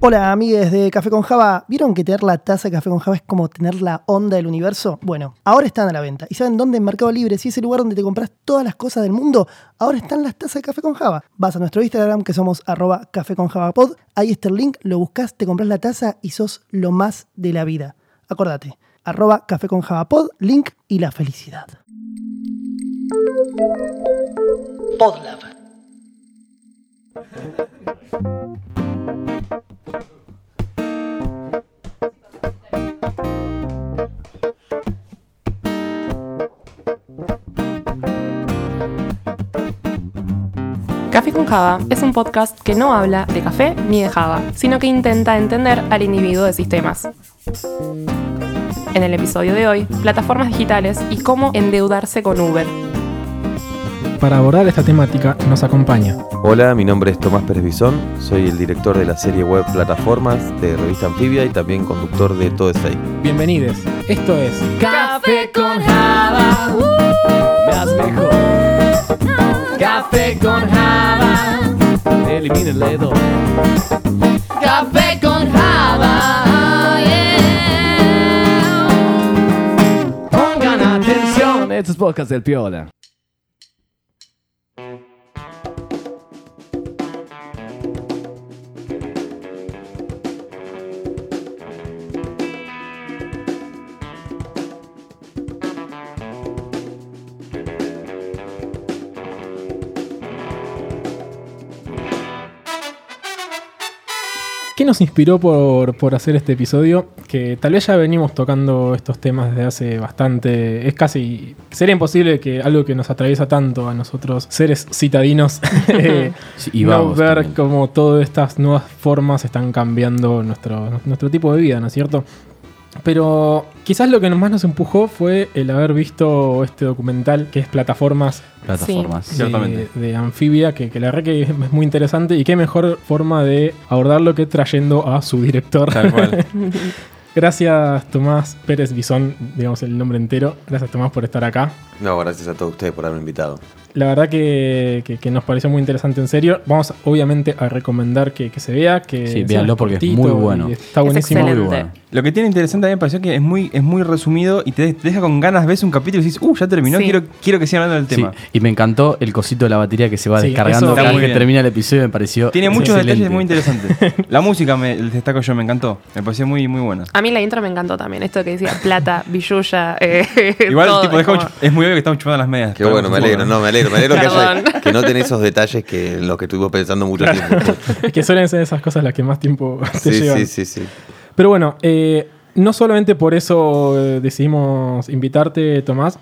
Hola amigues de Café con Java, ¿vieron que tener la taza de Café con Java es como tener la onda del universo? Bueno, ahora están a la venta. ¿Y saben dónde en Mercado Libre? Si es el lugar donde te compras todas las cosas del mundo, ahora están las tazas de Café con Java. Vas a nuestro Instagram que somos arroba Café con Java Pod, ahí está el link, lo buscas, te compras la taza y sos lo más de la vida. Acordate, arroba Café con Java Pod, link y la felicidad. Podlab. Café con Java es un podcast que no habla de café ni de Java, sino que intenta entender al individuo de sistemas. En el episodio de hoy, plataformas digitales y cómo endeudarse con Uber. Para abordar esta temática nos acompaña Hola, mi nombre es Tomás Pérez Bisón, soy el director de la serie web Plataformas de Revista Anfibia y también conductor de Todo es Fake. Bienvenidos, esto es Café con Java, uh, más mejor. Café con Java, elimina el dedo. Atención, estos podcasts del Piola. ¿Qué nos inspiró por, por hacer este episodio? Que tal vez ya venimos tocando estos temas desde hace bastante. Es casi. Sería imposible que algo que nos atraviesa tanto a nosotros, seres citadinos, eh, y no ver también. cómo todas estas nuevas formas están cambiando nuestro, nuestro tipo de vida, ¿no es cierto? Pero quizás lo que más nos empujó fue el haber visto este documental que es Plataformas Plataformas. de, Ciertamente. de Anfibia, que, que la verdad que es muy interesante y qué mejor forma de abordarlo que trayendo a su director. Tal cual. Gracias Tomás Pérez Bisón, digamos el nombre entero. Gracias Tomás por estar acá. No, gracias a todos ustedes por haberme invitado. La verdad que, que- que nos pareció muy interesante en serio. Vamos obviamente a recomendar que, que se vea, que Sí, véanlo porque es muy bueno. Está Es buenísimo. excelente. Muy bueno. Lo que tiene interesante a mí me pareció que es muy, es muy resumido y te, te deja con ganas, ves un capítulo y dices, uh, ya terminó, Sí. quiero, quiero que sigan hablando del Sí, tema. y me encantó el cosito de la batería que se va Sí, descargando cada vez que termina el episodio. Me pareció. Tiene muchos excelente. detalles muy interesantes. La música me destaco yo, me encantó. Me pareció muy, muy buena. A mí la intro me encantó también, esto que decía plata, billulla, eh, Igual, todo, tipo, es como- es muy obvio que estamos chupando las medias. Qué bueno, me alegro, no, me alegro, me alegro que, haya- que no tenés esos detalles que en los que estuvimos pensando mucho tiempo. Es que suelen ser esas cosas las que más tiempo te Sí, llevan. sí, sí, sí. Pero bueno, eh, no solamente por eso eh, decidimos invitarte, Tomás,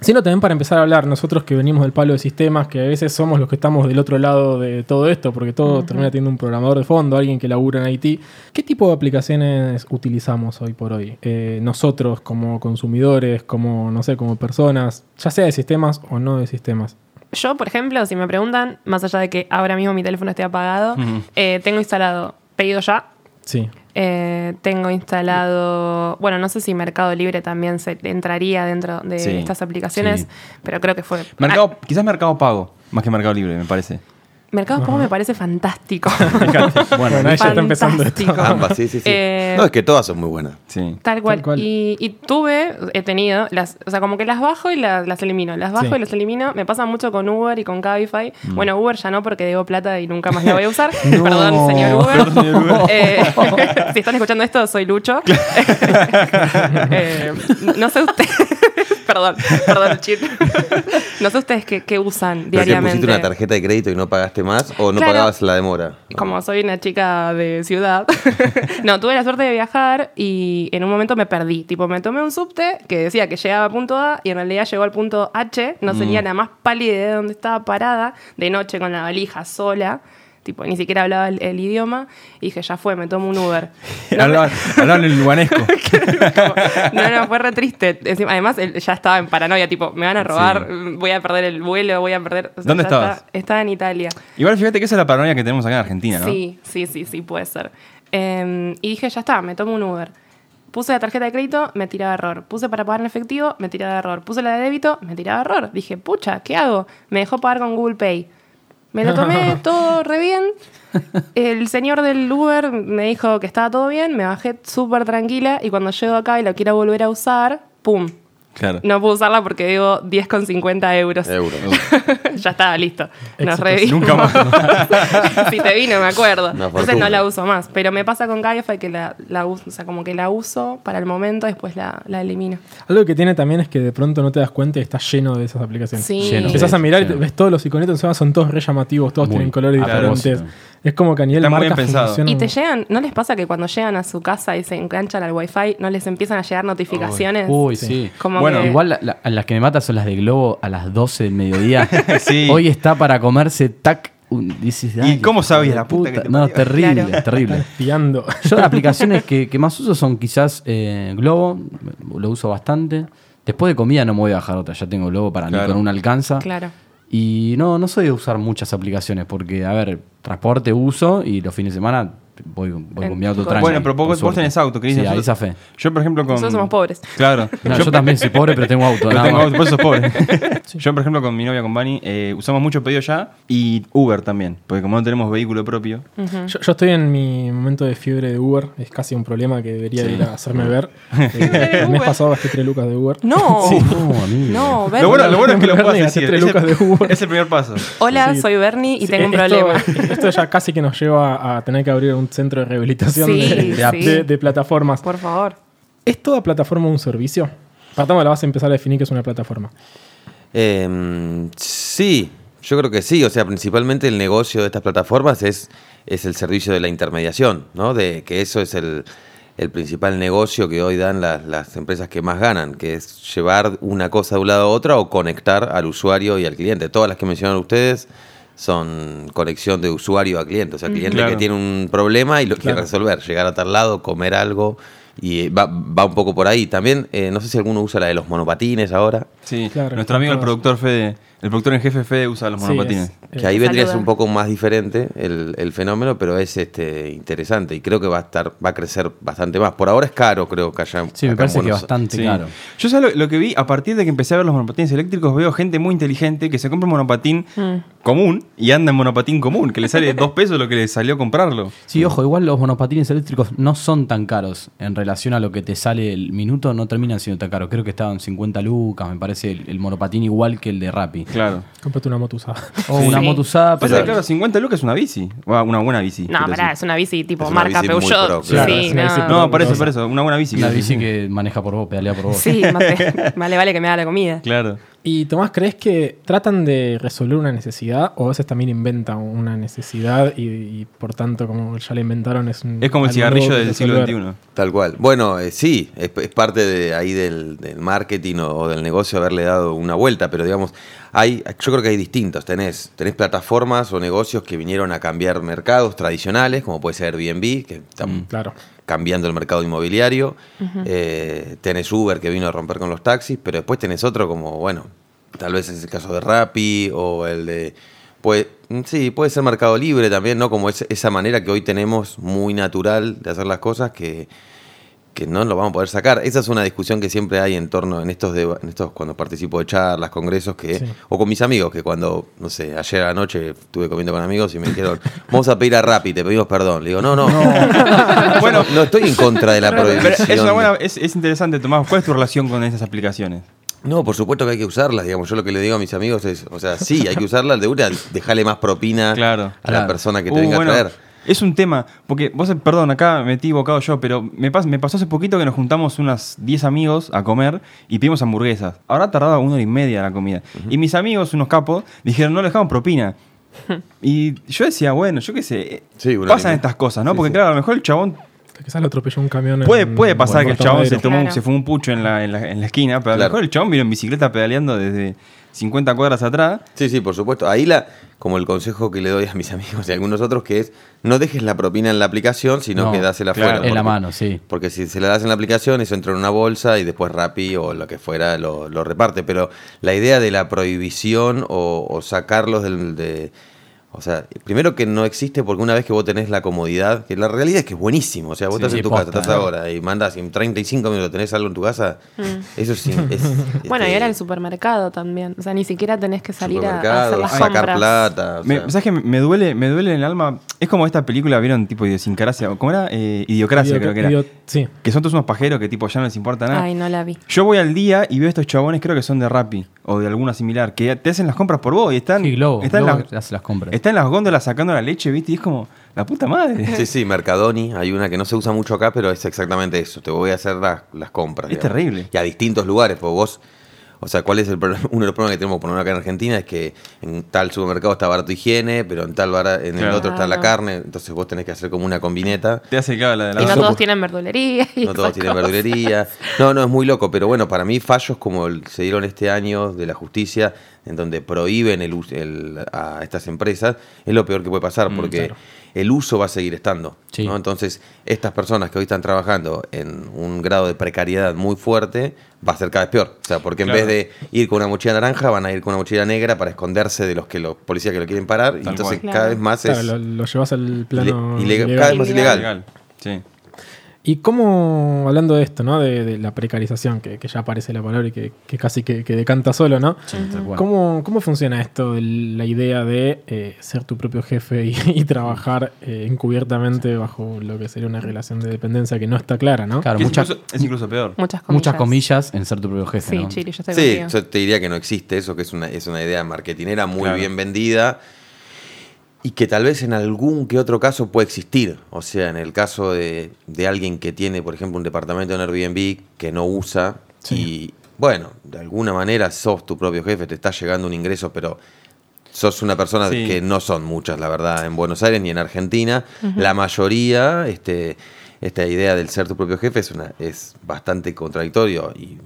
sino también para empezar a hablar, nosotros que venimos del palo de sistemas, que a veces somos los que estamos del otro lado de todo esto, porque todo termina teniendo un programador de fondo, alguien que labura en IT. ¿Qué tipo de aplicaciones utilizamos hoy por hoy? Eh, nosotros como consumidores, como, no sé, como personas, ya sea de sistemas o no de sistemas. Yo, por ejemplo, si me preguntan, más allá de que ahora mismo mi teléfono esté apagado, eh, tengo instalado Pedido Ya, Sí. eh, tengo instalado, bueno, no sé si Mercado Libre también se entraría dentro de Sí, estas aplicaciones, sí. pero creo que fue... Mercado, quizás Mercado Pago, más que Mercado Libre, me parece. Mercado Pago me parece fantástico. Bueno, ya está empezando esto. Ambas, sí, sí, sí. Eh, No, es que todas son muy buenas. Sí. Tal cual. Tal cual. Y, y tuve, he tenido, las, o sea, como que las bajo y las, las elimino. Las bajo Sí. y las elimino. Me pasa mucho con Uber y con Cabify. Mm. Bueno, Uber ya no porque debo plata y nunca más la voy a usar. Perdón, señor Uber. Perdón, señor Uber. Eh, si están escuchando esto, soy Lucho. Eh, no sé ustedes. Perdón, perdón, el chip. no sé ustedes qué, qué usan ¿Pero que diariamente. pusiste una tarjeta de crédito y no pagaste más o no Claro. pagabas la demora? No. Como soy una chica de ciudad, no, tuve la suerte de viajar y en un momento me perdí. Tipo, me tomé un subte que decía que llegaba a punto A y en realidad llegó al punto H. No tenía la más pálida idea de dónde estaba parada, de noche con la valija sola. Tipo, ni siquiera hablaba el, el idioma. Y dije, ya fue, me tomo un Uber. No, Hablaban, luganesco. como- no, no, fue re triste. Además, ya estaba en paranoia, tipo, me van a robar, voy a perder el vuelo, voy a perder... o sea, ¿Dónde estabas? Estaba, estaba en Italia. Igual fíjate que esa es la paranoia que tenemos acá en Argentina, ¿no? Sí, sí, sí, sí, puede ser. Eh, y dije, ya está, me tomo un Uber. Puse la tarjeta de crédito, me tiraba error. Puse para pagar en efectivo, me tiraba error. Puse la de débito, me tiraba error. Dije, pucha, ¿qué hago? Me dejó pagar con Google Pay. Me lo tomé todo re bien. El señor del Uber me dijo que estaba todo bien, me bajé súper tranquila y cuando llego acá y lo quiero volver a usar, ¡pum! Claro. No puedo usarla porque debo 10,50 euros. Euros. ya estaba listo. Nos revimos. Nunca más. si te vino, me acuerdo. Entonces no la uso más. Pero me pasa con Cabify que la, la uso, o sea, como que la uso para el momento, después la, la elimino. Algo que tiene también es que de pronto no te das cuenta y está lleno de esas aplicaciones. Sí. Lleno. Empezás a mirar y ves todos los iconitos, encima son todos re llamativos, todos Muy tienen colores diferentes. Es como que a nivel Está muy marca bien pensado. Y te llegan, ¿no les pasa que cuando llegan a su casa y se enganchan al wifi, no les empiezan a llegar notificaciones? Uy, sí. Como Bueno, que- Igual la- la- las que me matan son las de Globo a las 12 del mediodía. Sí. Hoy está para comerse tac. un- dices, ¿Y "Ay, cómo hijo sabías de la puta que te No, parió"? terrible, Claro. terrible. Espiando. Yo las aplicaciones que, que más uso son quizás eh, Globo, lo uso bastante. Después de comida no me voy a bajar otra, ya tengo Globo para Claro. ni con una alcanza. Claro. Y no, no soy de usar muchas aplicaciones porque, a ver, transporte uso y los fines de semana voy, voy con mi auto tranqui. Bueno, pero vos, vos tenés auto, Cris. Sí, ahí zafé. Yo, por ejemplo, con. Nosotros somos pobres. Claro. No, yo, también soy pobre, pero tengo auto. Yo nada tengo auto, por eso sos pobre. Yo, por ejemplo, con mi novia, con Bani, eh, usamos mucho pedido ya y Uber también. Porque como no tenemos vehículo propio. Yo, yo estoy en mi momento de fiebre de Uber. Es casi un problema que debería de ir a hacerme ver. Eh, el mes pasado gasté 3 lucas de Uber. No, No, amigo. no, Bernie. Lo bueno, lo bueno es que lo puedas decir. gasté tres Es lucas el, de Uber. es el primer paso. Hola, Sí. soy Bernie y Sí, tengo un esto- problema. Esto ya casi que nos lleva a tener que abrir un centro de rehabilitación Sí, de, de app- sí. de- de plataformas. Por favor. ¿Es toda plataforma un servicio? Partamos de la base de empezar a definir qué es una plataforma. Eh, sí, yo creo que sí. O sea, principalmente el negocio de estas plataformas es, es el servicio de la intermediación, ¿no? De que eso es el, el principal negocio que hoy dan las, las empresas que más ganan, que es llevar una cosa de un lado a otra o conectar al usuario y al cliente. Todas las que mencionaron ustedes son conexión de usuario a cliente. O sea, cliente Claro. que tiene un problema y lo quiere resolver. Llegar a tal lado, comer algo. Y va, va un poco por ahí. También, eh, no sé si alguno usa la de los monopatines ahora. Sí, Claro, nuestro amigo el productor Fede, el productor en jefe Fede usa los Sí, monopatines. es- Que ahí vendría a ser Saluda. un poco más diferente el, el fenómeno, pero es este interesante y creo que va a estar, va a crecer bastante más. Por ahora es caro, creo que allá. Sí, me parece que bastante Sí. caro. Yo sé lo, lo que vi a partir de que empecé a ver los monopatines eléctricos, veo gente muy inteligente que se compra un monopatín común y anda en monopatín común, que le sale dos pesos lo que le salió comprarlo. Sí, ojo, igual los monopatines eléctricos no son tan caros en relación a lo que te sale el minuto, no terminan siendo tan caros. Creo que estaban 50 lucas, me parece, el, el monopatín igual que el de Rappi. Claro. Cómprate una moto usada. O una Sí. moto usada, Pasa que, claro, 50 lucas es una bici. O una buena bici. No, pará, decir. es una bici tipo una marca bici Peugeot. pro, claro, sí, bici no. No, por eso, Cosa. por eso. Una buena bici. una bici que maneja por vos, pedalea por vos. Sí, mate- vale, vale que me da la comida. Claro. Y Tomás, ¿crees que tratan de resolver una necesidad o a veces también inventan una necesidad y, y por tanto, como ya la inventaron, es un. Es como el cigarrillo del siglo? XXI. Tal cual. Bueno, eh, sí, es, es parte de ahí del, del marketing o, o del negocio haberle dado una vuelta, pero digamos, hay, yo creo que hay distintos. Tenés, tenés plataformas o negocios que vinieron a cambiar mercados tradicionales, como puede ser Airbnb, que están Claro. Cambiando el mercado inmobiliario. Eh, tenés Uber que vino a romper con los taxis, pero después tenés otro como, bueno, tal vez es el caso de Rappi o el de... Puede, sí, puede ser Mercado Libre también, ¿no? Como es- esa manera que hoy tenemos muy natural de hacer las cosas que, que no lo vamos a poder sacar. Esa es una discusión que siempre hay en torno, en estos, deba- en estos cuando participo de charlas, congresos, que Sí. o con mis amigos, que cuando, no sé, ayer anoche estuve comiendo con amigos y me dijeron, vamos a pedir a Rappi, te pedimos perdón. Le digo, no, no, bueno, no estoy en contra de la Pero prohibición. es, una buena, es, es interesante, Tomás. ¿Cuál es tu relación con esas aplicaciones? No, por supuesto que hay que usarlas, digamos. Yo lo que le digo a mis amigos es, o sea, sí, hay que usarlas de una, dejarle más propina Claro, a la persona que te Uh, venga bueno, a traer. Es un tema, porque vos, perdón, acá me he equivocado yo, pero me, pas- me pasó hace poquito que nos juntamos unas 10 amigos a comer y pedimos hamburguesas. Ahora tardaba una hora y media la comida. Y mis amigos, unos capos, dijeron, no le dejamos propina. y yo decía, bueno, yo qué sé, Sí, una pasan estas cosas, ¿no? Sí, porque sí. claro, a lo mejor el chabón Quizás lo atropelló un camión. Puede, en- puede pasar en que el chabón se, tomó, Claro. se fue un pucho en la, en la, en la esquina, pero a lo mejor el chabón vino en bicicleta pedaleando desde 50 cuadras atrás. Sí, sí, por supuesto. Ahí la, como el consejo que le doy a mis amigos y a algunos otros, que es no dejes la propina en la aplicación, sino No, que dásela claro. afuera. En la mano, sí. Porque si se la das en la aplicación, eso entra en una bolsa y después Rappi o lo que fuera lo, lo reparte. Pero la idea de la prohibición o, o sacarlos del, de, O sea, primero que no existe porque una vez que vos tenés la comodidad, que la realidad es que es buenísimo. O sea, vos Sí, estás en tu posta, casa, estás ¿no? ahora y mandas y en 35 minutos tenés algo en tu casa, eso sí. Es, Mm. Bueno, y este, ahora el supermercado también. O sea, ni siquiera tenés que salir a- a, supermercado, hacer las sacar compras. plata. o Me, sea, ¿Sabes qué? Me duele, me duele en el alma. Es como esta película, ¿vieron? Tipo idiosincrasia. ¿Cómo era? Eh, idiocracia, Idio- creo que era. sí. Que son todos unos pajeros que tipo ya no les importa nada. Ay, no la vi. Yo voy al día y veo estos chabones, creo que son de Rappi o de alguna similar, que te hacen las compras por vos y están, Sí, Globo. están, Globo las, hace las compras. Están en las góndolas sacando la leche, ¿viste? Y es como, la puta madre. Sí, sí, Mercadoni, hay una que no se usa mucho acá, pero es exactamente eso. Te voy a hacer las, las compras. Es terrible. Y a distintos lugares, porque vos, o sea, ¿cuál es el problema? Uno de los problemas que tenemos por lo menos acá en Argentina es que en tal supermercado está barato higiene, pero en tal bara- en el Claro. otro está la carne, entonces vos tenés que hacer como una combineta. Te hace claro la de la Y no todos tienen verdulería. y No todos tienen verdulería. No, no, es muy loco, pero bueno, para mí fallos como el- se dieron este año de la justicia, en donde prohíben el, el- a estas empresas, es lo peor que puede pasar, Mm, porque claro. El uso va a seguir estando. Sí. ¿no? Entonces, estas personas que hoy están trabajando en un grado de precariedad muy fuerte, va a ser cada vez peor. O sea, porque en Claro. vez de ir con una mochila naranja, van a ir con una mochila negra para esconderse de los que los policías que lo quieren parar. y entonces, cual. cada Claro. vez más Claro, es lo, lo llevas al plano ilegal. cada vez más Ilegal. ilegal. Sí. Y cómo, hablando de esto, ¿no? De, de la precarización, que, que ya aparece la palabra y que, que casi que, que decanta solo, ¿no? ¿Cómo, ¿Cómo funciona esto, de la idea de eh, ser tu propio jefe y, y trabajar eh, encubiertamente bajo lo que sería una relación de dependencia que no está clara, ¿no? Claro, es, muchas, incluso, es incluso peor. Muchas comillas. muchas comillas en ser tu propio jefe. Sí, ¿no? Chiri, yo estoy Sí, yo te diría que no existe eso, que es una, es una idea marketinera muy Claro. bien vendida y que tal vez en algún que otro caso puede existir. O sea, en el caso de, de alguien que tiene, por ejemplo, un departamento en Airbnb que no usa y, bueno, de alguna manera sos tu propio jefe, te está llegando un ingreso, pero sos una persona Sí. que no son muchas, la verdad, en Buenos Aires ni en Argentina. La mayoría, este, esta idea del ser tu propio jefe es, una, es bastante contradictorio y,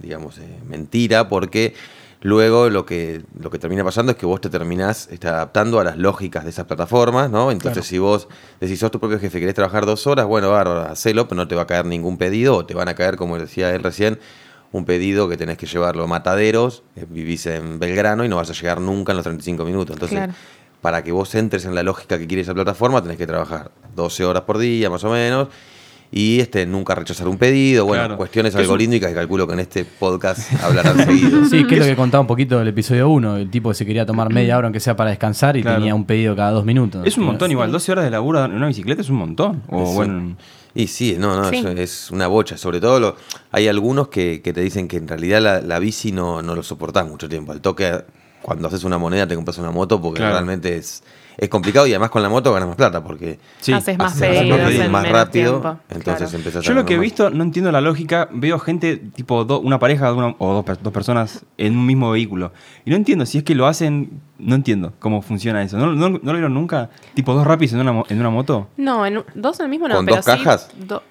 digamos, eh, mentira, porque luego lo que, lo que termina pasando es que vos te terminás este, adaptando a las lógicas de esas plataformas, ¿no? Entonces, Claro. si vos decís, sos tu propio jefe, querés trabajar dos horas, bueno, bárbaro, hacelo, pero no te va a caer ningún pedido, o te van a caer, como decía él recién, un pedido que tenés que llevarlo a mataderos, eh, vivís en Belgrano y no vas a llegar nunca en los 35 minutos. Entonces, Claro. para que vos entres en la lógica que quiere esa plataforma, tenés que trabajar 12 horas por día, más o menos, y este, nunca rechazar un pedido, bueno, Claro. cuestiones algorítmicas que calculo que en este podcast hablarán seguido. Sí, que es lo que contaba un poquito del episodio 1. El tipo que se quería tomar media hora, aunque sea para descansar, y Claro. tenía un pedido cada dos minutos. Es un montón igual, 12 horas de laburo en una bicicleta es un montón. O Es bueno, Y sí, no, no, Sí. eso es una bocha. Sobre todo lo, hay algunos que, que te dicen que en realidad la, la bici no, no lo soportás mucho tiempo. Al toque, cuando haces una moneda te compras una moto porque Claro. realmente es, es complicado y además con la moto ganas más plata porque sí. Haces más haces pedidos pedidos en más menos rápido. tiempo, Entonces claro. empezás a Yo lo que he más. visto, no entiendo la lógica. Veo gente, tipo do- una pareja de una- o dos, per- dos personas en un mismo vehículo. Y no entiendo si es que lo hacen. No entiendo cómo funciona eso. ¿No, no, no lo vieron nunca? Tipo dos rapis en una, mo- en una moto. No, en, un- dos en el mismo no, ¿Con pero dos sí cajas? do-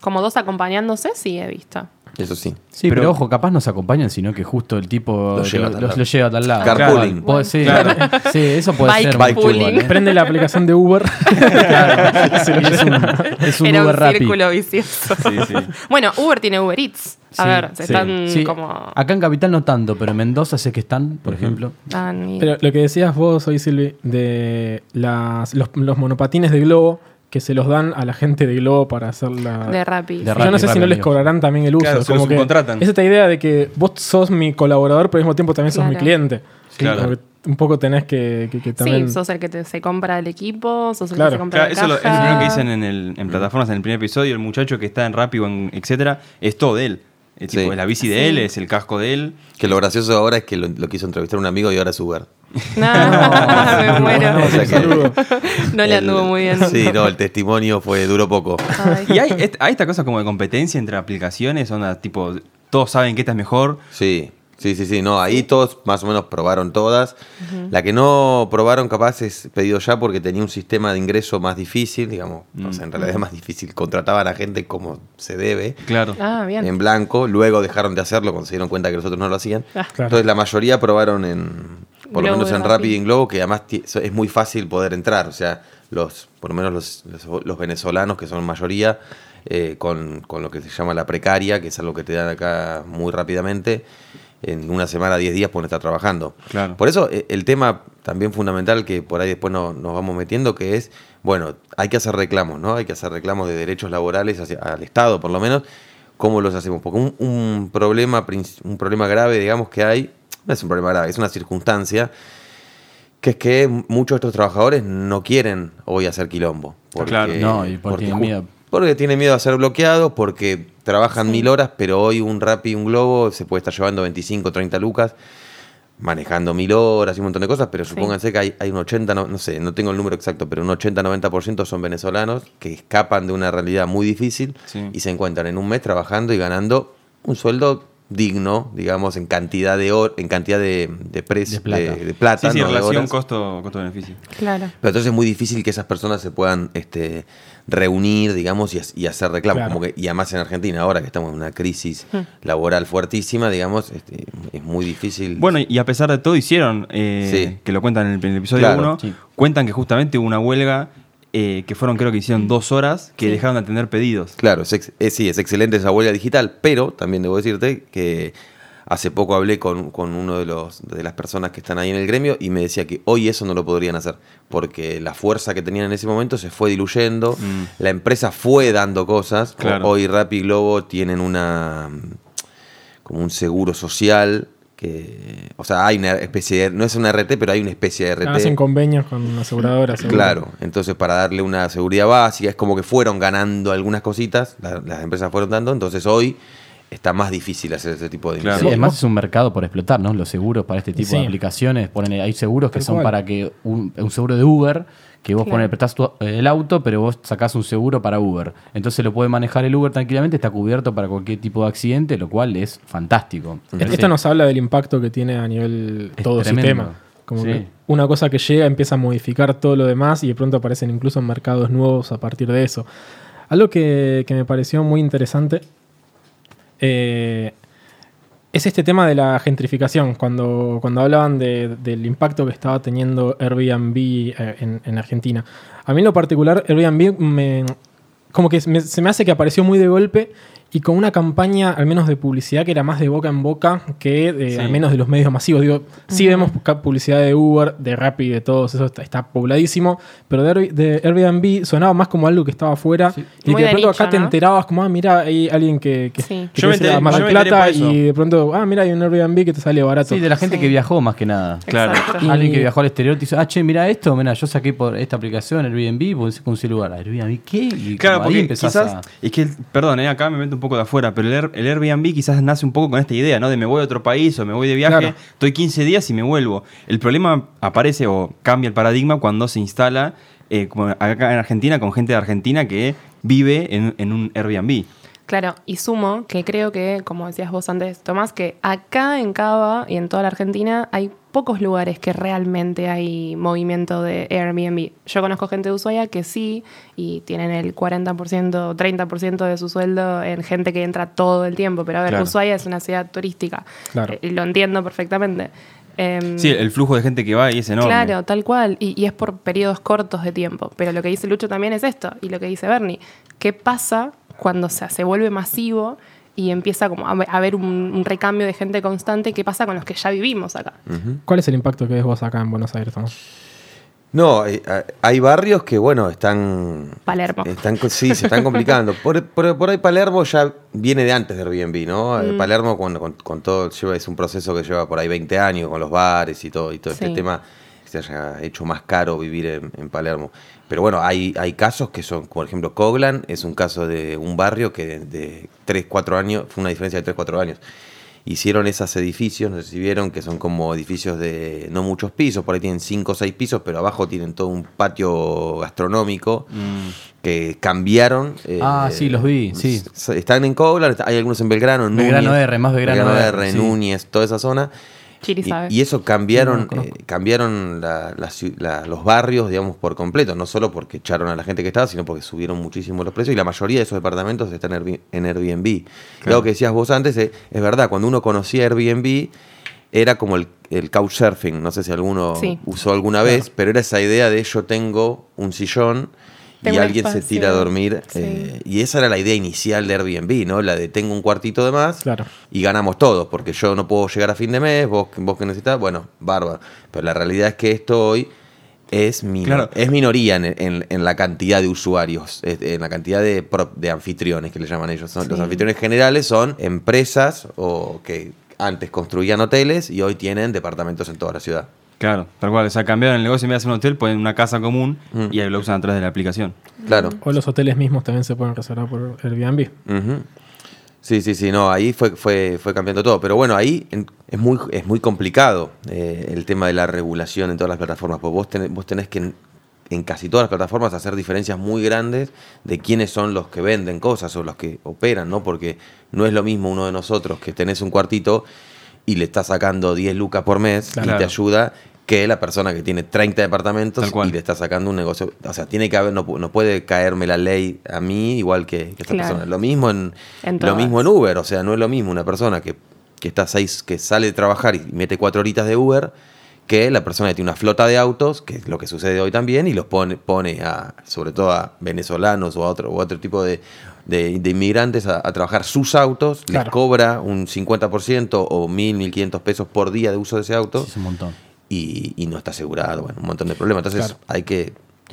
como dos acompañándose, sí he visto. Eso sí. Sí, pero, Pero- ojo, capaz no se acompañan, sino que justo el tipo Lo que lleva lo, tal lo- lado. lo lleva a tal lado. Carpooling. Puede- sí, Claro. sí, eso puede Bike ser. Bike mucho pooling. igual, ¿eh? Prende la aplicación de Uber. Sí, es un, es un Era Uber un Rappi. círculo vicioso. Sí, sí. bueno, Uber tiene Uber Eats. A Sí, ver, se sí. están Sí, como... Acá en Capital no tanto, pero en Mendoza sé que están, por ejemplo. y- Pero lo que decías vos hoy, Silvi, de las, los, los monopatines de globo que se los dan a la gente de globo para hacer la... de Rappi. De Yo no sé si no les cobrarán también el uso. Claro, como que subcontratan. es esta idea de que vos sos mi colaborador, pero al mismo tiempo también sos mi cliente. Claro. Como que un poco tenés que, que- que también... Sí, sos el que te- se compra el equipo, sos el Claro. que se compra Claro, la eso es lo- es lo caja. primero que dicen en, el, en plataformas en el primer episodio. El muchacho que está en Rappi o en etcétera, es todo de él. Es, tipo, Sí. la bici de Sí. él, es el casco de él. Que lo gracioso ahora es que lo, lo quiso entrevistar un amigo y ahora es Uber. No, me muero. No, O sea que-. No le El- anduvo muy bien. Sí, no, el testimonio fue duró poco. Ay. Y hay, hay esta cosa como de competencia entre aplicaciones, onda, tipo, todos saben que esta es mejor. Sí, sí, sí, sí. No, ahí todos más o menos probaron todas. La que no probaron capaz es pedido ya porque tenía un sistema de ingreso más difícil, digamos. O sea, en realidad es más difícil. Contrataban a gente como se debe. Claro. Ah, bien. En blanco, luego dejaron de hacerlo cuando se dieron cuenta que los otros no lo hacían. Ah. Claro. Entonces la mayoría probaron en, por lo menos en. Rappi y en Globo, que además es muy fácil poder entrar. O sea, los, por lo menos los, los- los venezolanos, que son mayoría, eh, con, con lo que se llama la precaria, que es algo que te dan acá muy rápidamente, en una semana, 10 días pueden estar trabajando. Claro. Por eso eh, el tema también fundamental que por ahí después no- nos vamos metiendo, que es, bueno, hay que hacer reclamos, ¿no? Hay que hacer reclamos de derechos laborales hacia- al Estado, por lo menos. ¿Cómo los hacemos? Porque un, un problema, un problema grave, digamos, que hay, no es un problema grave, es una circunstancia, que es que muchos de estos trabajadores no quieren hoy hacer quilombo. Porque, Claro. No, y porque tienen ju- miedo. Porque tienen miedo a ser bloqueados, porque trabajan mil horas, pero hoy un Rappi, un Globo, se puede estar llevando 25, 30 lucas, manejando mil horas y un montón de cosas, pero supónganse que hay, hay un 80, no, no sé, no tengo el número exacto, pero un 80-90% son venezolanos que escapan de una realidad muy difícil Sí. y se encuentran en un mes trabajando y ganando un sueldo digno, digamos, en cantidad de hor- en cantidad de, de, pres- De plata. de- de plata, Sí, sí, no relación costo- costo-beneficio. Claro. Pero entonces es muy difícil que esas personas se puedan este, reunir, digamos, y, ha- y hacer reclamos. Claro. Como que, y además en Argentina, ahora que estamos en una crisis laboral fuertísima, digamos, este, es muy difícil. Bueno, y a pesar de todo hicieron, eh, Sí. que lo cuentan en el, en el episodio Claro. 1, Sí. cuentan que justamente hubo una huelga eh, que fueron creo que hicieron dos horas que Sí. dejaron de atender pedidos. Claro, es ex- es- sí, es excelente esa huelga digital, pero también debo decirte que hace poco hablé con, con uno de, los, de las personas que están ahí en el gremio y me decía que hoy eso no lo podrían hacer, porque la fuerza que tenían en ese momento se fue diluyendo, Mm. la empresa fue dando cosas, Claro. hoy Rappi y Globo tienen una como un seguro social que, o sea, hay una especie de, no es una RT, pero hay una especie de RT. Hacen convenios con aseguradoras. Claro, entonces para darle una seguridad básica, es como que fueron ganando algunas cositas, la- las empresas fueron dando, entonces hoy está más difícil hacer ese tipo de Claro. Sí, además es un mercado por explotar, ¿no? Los seguros para este tipo Sí. de aplicaciones. Ponen, hay seguros que son cual. para que un, un seguro de Uber, que vos Claro. pones, prestás tu- el auto, pero vos sacás un seguro para Uber. Entonces lo puede manejar el Uber tranquilamente, está cubierto para cualquier tipo de accidente, lo cual es fantástico. Esto nos habla del impacto que tiene a nivel Es todo tremendo. sistema. Como Sí. que una cosa que llega empieza a modificar todo lo demás y de pronto aparecen incluso mercados nuevos a partir de eso. Algo que, que me pareció muy interesante eh, es este tema de la gentrificación. Cuando, cuando hablaban de- del impacto que estaba teniendo Airbnb eh, en, en Argentina. A mí en lo particular, Airbnb como que me- se me hace que apareció muy de golpe y con una campaña, al menos de publicidad, que era más de boca en boca que de- Sí. al menos de los medios masivos. Digo, sí vemos publicidad de Uber, de Rappi, de todos, eso está, está pobladísimo, pero de, Air- de Airbnb sonaba más como algo que estaba afuera y Muy que de pronto nicho, acá te enterabas como, ah, mira, hay alguien que, que, Sí. que Yo te enteré- yo enteré Plata y de pronto, ah, mira, hay un Airbnb que te sale barato. Sí, de la gente Sí. que viajó más que nada. Claro. Alguien que viajó al exterior te dice, ah, che, mira esto, mira, yo saqué por esta aplicación Airbnb, con un lugar. Airbnb, ¿qué? Y Claro, porque quizás, a- es que, perdón, eh, acá me meto un poco de afuera, pero el, Air- el Airbnb quizás nace un poco con esta idea, ¿no? De me voy a otro país o me voy de viaje, Claro. estoy 15 días y me vuelvo. El problema aparece o cambia el paradigma cuando se instala, eh, como acá en Argentina, con gente de Argentina que vive en, en un Airbnb. Claro, y sumo que creo que, como decías vos antes, Tomás, que acá en Cava y en toda la Argentina hay pocos lugares que realmente hay movimiento de Airbnb. Yo conozco gente de Ushuaia que sí, y tienen el 40%, 30% de su sueldo en gente que entra todo el tiempo. Pero a ver, Claro. Ushuaia es una ciudad turística. Claro. Eh, y lo entiendo perfectamente. Em, Sí, el flujo de gente que va ahí es enorme. Claro, tal cual. Y, y es por periodos cortos de tiempo. Pero lo que dice Lucho también es esto. Y lo que dice Bernie. ¿Qué pasa cuando se, se vuelve masivo y empieza como a haber- un, un recambio de gente constante? ¿Qué pasa con los que ya vivimos acá? ¿Cuál es el impacto que ves vos acá en Buenos Aires, Tomás? No, hay, hay barrios que, bueno, están. Palermo. Están, sí, se están complicando. Por, por- por ahí Palermo ya viene de antes de Airbnb, ¿no? Eh, Palermo con, con- con todo, lleva, es un proceso que lleva por ahí 20 años con los bares y todo, y todo este Sí. tema que se haya hecho más caro vivir en, en Palermo. Pero bueno, hay, hay casos que son, por ejemplo, Coglan es un caso de un barrio que de, de 3, 4 años, fue una diferencia de 3, 4 años. Hicieron esos edificios, no sé si vieron, que son como edificios de no muchos pisos, por ahí tienen 5 o 6 pisos, pero abajo tienen todo un patio gastronómico que cambiaron. eh, Ah, sí, los vi, sí. Están en Coblan, está- hay algunos en Belgrano, en Belgrano Núñez, R, más Belgrano R, sí. Núñez, toda esa zona. Chiri Y, sabe. y eso cambiaron, no, eh, cambiaron la- la ciu- la- los barrios, digamos, por completo. No solo porque echaron a la gente que estaba, sino porque subieron muchísimo los precios. Y la mayoría de esos departamentos están en Airbnb. en Airbnb. Lo que decías vos antes, eh, es verdad, cuando uno conocía Airbnb, era como el, el couchsurfing. No sé si alguno Sí. usó alguna vez, pero era esa idea de yo tengo un sillón y Tengo un alguien se tira a dormir. Sí. eh, y esa era la idea inicial de Airbnb, ¿no? La de tengo un cuartito de más Claro. y ganamos todos, porque yo no puedo llegar a fin de mes, vos, vos que necesitas, bueno, bárbaro. Pero la realidad es que esto hoy es, Claro. es minoría en, en- en la cantidad de usuarios, en la cantidad de, pro- de anfitriones que le llaman ellos. Son- Los anfitriones generales son empresas o que antes construían hoteles y hoy tienen departamentos en toda la ciudad. Claro, tal cual. O sea, cambiaron el negocio en vez de hacer un hotel, ponen una casa común Mm. y ahí lo usan a través de la aplicación. Claro. O los hoteles mismos también se pueden reservar por Airbnb. Sí, sí, sí, no, ahí fue, fue, fue cambiando todo. Pero bueno, ahí en- es muy, es muy complicado eh, el tema de la regulación en todas las plataformas, porque vos tenés, vos tenés que en, en casi todas las plataformas hacer diferencias muy grandes de quiénes son los que venden cosas o los que operan, ¿no? Porque no es lo mismo uno de nosotros que tenés un cuartito y le está sacando 10 lucas por mes y te ayuda que la persona que tiene 30 departamentos y le está sacando un negocio. O sea, tiene que haber, no, no puede caerme la ley a mí igual que, que esta Claro. persona. Lo mismo en, En lo mismo en Uber, o sea, no es lo mismo una persona que, que está seis, que sale de trabajar y mete cuatro horitas de Uber que la persona que tiene una flota de autos, que es lo que sucede hoy también, y los pone, pone a, sobre todo a venezolanos o a otro, o a otro tipo de, de- de inmigrantes a, a trabajar sus autos, les cobra un 50% o 1.000, 1.500 pesos por día de uso de ese auto Sí, es un montón. y, y no está asegurado, bueno, un montón de problemas. Entonces Claro. hay que...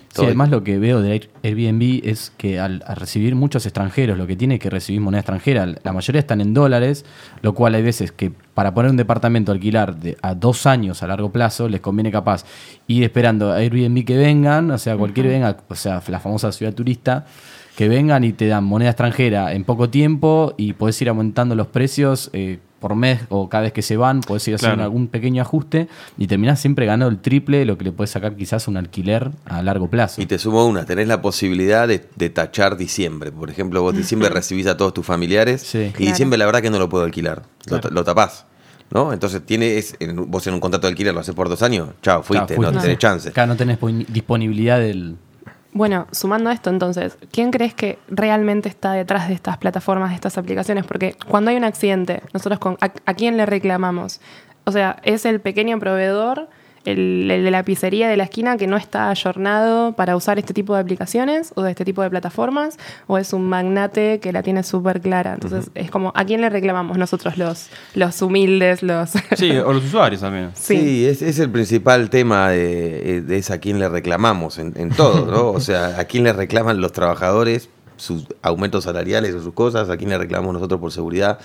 Sí, además lo que veo de Air- Airbnb es que al, al recibir muchos extranjeros, lo que tiene es que recibir moneda extranjera, la mayoría están en dólares, lo cual hay veces que para poner un departamento a alquilar de, a dos años a largo plazo les conviene capaz ir esperando a Airbnb que vengan, o sea, cualquier venga, o sea, la famosa ciudad turista, que vengan y te dan moneda extranjera en poco tiempo y podés ir aumentando los precios eh, por mes o cada vez que se van, podés ir haciendo Claro. algún pequeño ajuste y terminás siempre ganando el triple de lo que le puedes sacar quizás un alquiler a largo plazo. Y te sumo una, tenés la posibilidad de, de tachar diciembre. Por ejemplo, vos diciembre recibís a todos tus familiares Sí. y Claro. diciembre la verdad que no lo puedo alquilar. Lo, Claro. lo tapás. ¿No? Entonces tienes, en- vos en un contrato de alquiler lo haces por dos años, chao, fuiste, fuiste. no tenés chance. Acá no tenés poni- disponibilidad del. Bueno, sumando a esto entonces, ¿quién crees que realmente está detrás de estas plataformas, de estas aplicaciones? Porque cuando hay un accidente, nosotros con, a, a quién le reclamamos? O sea, ¿es el pequeño proveedor, el, el de la pizzería de la esquina que no está ayornado para usar este tipo de aplicaciones o de este tipo de plataformas? ¿O es un magnate que la tiene súper clara? Entonces, es como, ¿a quién le reclamamos nosotros los, los humildes, los... Sí, o los usuarios. Sí. Sí, es, es el principal tema de, de es a quién le reclamamos en, en todo, ¿no? O sea, a quién le reclaman los trabajadores sus aumentos salariales o sus cosas, a quién le reclamamos nosotros por seguridad.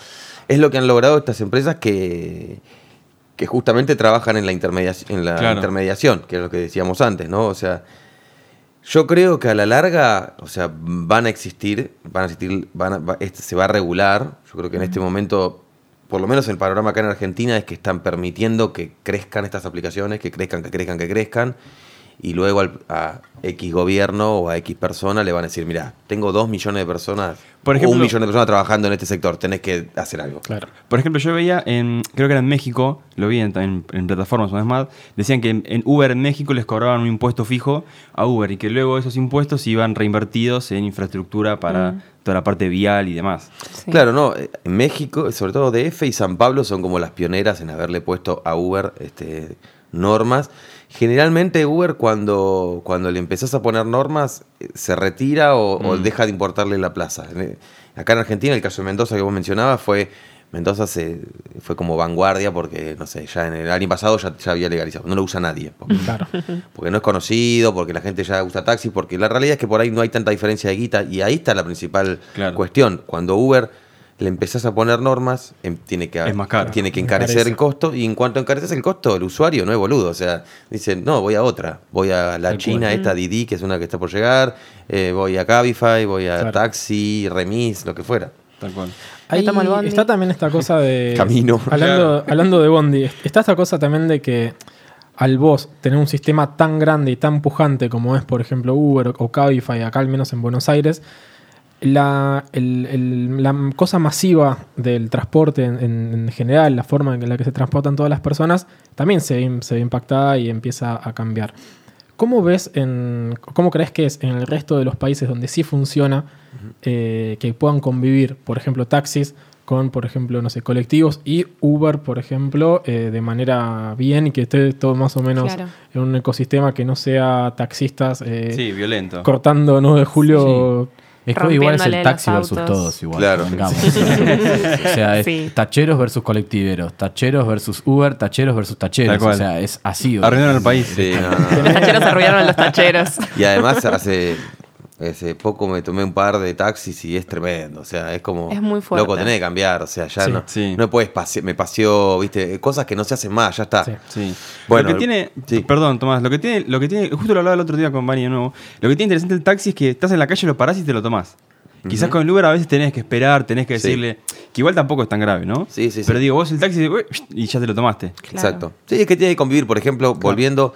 Es lo que han logrado estas empresas que, que justamente trabajan en la, intermediación, en la Claro. intermediación, que es lo que decíamos antes, ¿no? O sea, yo creo que a la larga, o sea, van a existir, van a existir, van a- va- este se va a regular. Yo creo que en este momento, por lo menos el panorama acá en Argentina es que están permitiendo que crezcan estas aplicaciones, que crezcan, que crezcan, que crezcan. Y luego al- a X gobierno o a X persona le van a decir, mira, tengo dos millones de personas, Por o ejemplo- un millón de personas trabajando en este sector, tenés que hacer algo. Claro. Por ejemplo, yo veía en, creo que era en México, lo vi en, en- en plataformas una vez más, decían que en, en Uber en México les cobraban un impuesto fijo a Uber y que luego esos impuestos iban reinvertidos en infraestructura para Mm. toda la parte vial y demás. Sí. Claro, no, eh, en México, sobre todo DF y San Pablo son como las pioneras en haberle puesto a Uber este, normas. Generalmente Uber cuando, cuando le empezás a poner normas eh, se retira o, o Mm. deja de importarle la plaza. Eh, Acá en Argentina el caso de Mendoza que vos mencionabas fue, Mendoza se, fue como vanguardia porque, no sé, ya en el año pasado ya, ya había legalizado, no lo usa nadie. Porque, Claro. porque no es conocido, porque la gente ya usa taxi, porque la realidad es que por ahí no hay tanta diferencia de guita y ahí está la principal Claro. cuestión. Cuando Uber le empezás a poner normas, em, tiene que, Es más caro. tiene que encarecer Encarece. el costo y en cuanto encareces el costo, el usuario no es boludo. O sea, dice, no, voy a otra. Voy a la China, cual. esta Didi, que es una que está por llegar. eh, voy a Cabify, voy a Claro. Taxi, Remis, lo que fuera. Tal cual. Ahí está también esta cosa de. Camino. Hablando, hablando de Bondi, está esta cosa también de que al vos tener un sistema tan grande y tan pujante como es, por ejemplo, Uber o Cabify, acá al menos en Buenos Aires, la, el- el- la cosa masiva del transporte en, en- en general, la forma en la que se transportan todas las personas, también se, ve- se ve impactada y empieza a cambiar. ¿Cómo ves, en, cómo crees que es en el resto de los países donde sí funciona eh, que puedan convivir, por ejemplo, taxis con, por ejemplo, no sé, colectivos y Uber, por ejemplo, eh, de manera bien y que esté todo más o menos Claro. en un ecosistema que no sea taxistas eh, Sí, violento. cortando 9 de julio. Hoy igual es el taxi versus todos igual. Claro. o sea, es Sí. tacheros versus colectiveros, tacheros versus Uber, tacheros versus tacheros. O sea, es así. Arruinaron el país. Sí, no, no. Los tacheros arruinaron a los tacheros. Y además hace, hace poco me tomé un par de taxis y es tremendo. O sea, es como. Es muy fuerte. Loco, tenés que cambiar. O sea, ya Sí. no. Sí. No puedes pase- me paseó, viste, cosas que no se hacen más, ya está. Sí. Sí. Bueno, lo que tiene, sí. perdón, Tomás, lo que tiene, lo que tiene, justo lo hablaba el otro día con Bani de nuevo. Lo que tiene interesante el taxi es que estás en la calle, lo parás y te lo tomás. Quizás con el Uber a veces tenés que esperar, tenés que Sí. decirle, que igual tampoco es tan grave, ¿no? Sí, sí, sí. Pero digo, vos el taxi y ya te lo tomaste. Exacto. Sí, es que tiene que convivir. Por ejemplo, volviendo,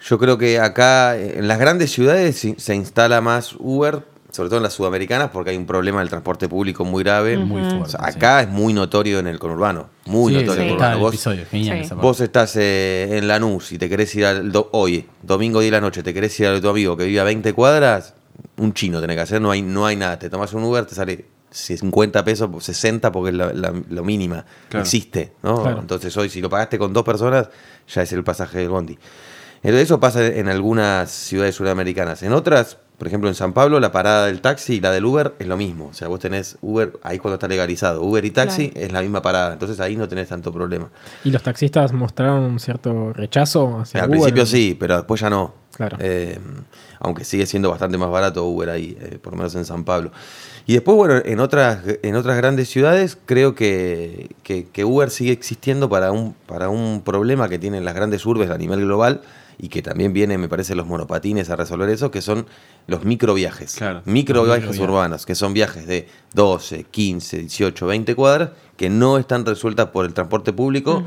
yo creo que acá en las grandes ciudades se instala más Uber, sobre todo en las sudamericanas, porque hay un problema del transporte público muy grave. Muy fuerte, O sea, acá es muy notorio en el conurbano. Muy Sí, notorio en el conurbano. Vos, episodio, genial Sí. vos estás eh, en Lanús y te querés ir al do- hoy, domingo 10 de la noche, te querés ir a tu amigo que vive a 20 cuadras, un chino tenés que hacer, no hay, no hay nada. Te tomas un Uber, te sale 50 pesos, 60 porque es la, la- lo mínima. Claro. Existe, ¿no? Claro. Entonces hoy si lo pagaste con dos personas, ya es el pasaje del bondi. Entonces eso pasa en algunas ciudades sudamericanas. En otras, por ejemplo en San Pablo, la parada del taxi y la del Uber es lo mismo. O sea, vos tenés Uber, ahí cuando está legalizado, Uber y taxi Claro. es la misma parada. Entonces ahí no tenés tanto problema. Y los taxistas mostraron un cierto rechazo hacia Al Uber. principio sí, pero después ya no. Claro. Eh, aunque sigue siendo bastante más barato Uber ahí, eh, por lo menos en San Pablo. Y después, bueno, en otras, en otras grandes ciudades creo que, que- que Uber sigue existiendo para un, para un problema que tienen las grandes urbes a nivel global y que también viene, me parece, los monopatines a resolver eso, que son los microviajes. Claro. Microviajes microviajes. urbanos, que son viajes de 12, 15, 18, 20 cuadras, que no están resueltas por el transporte público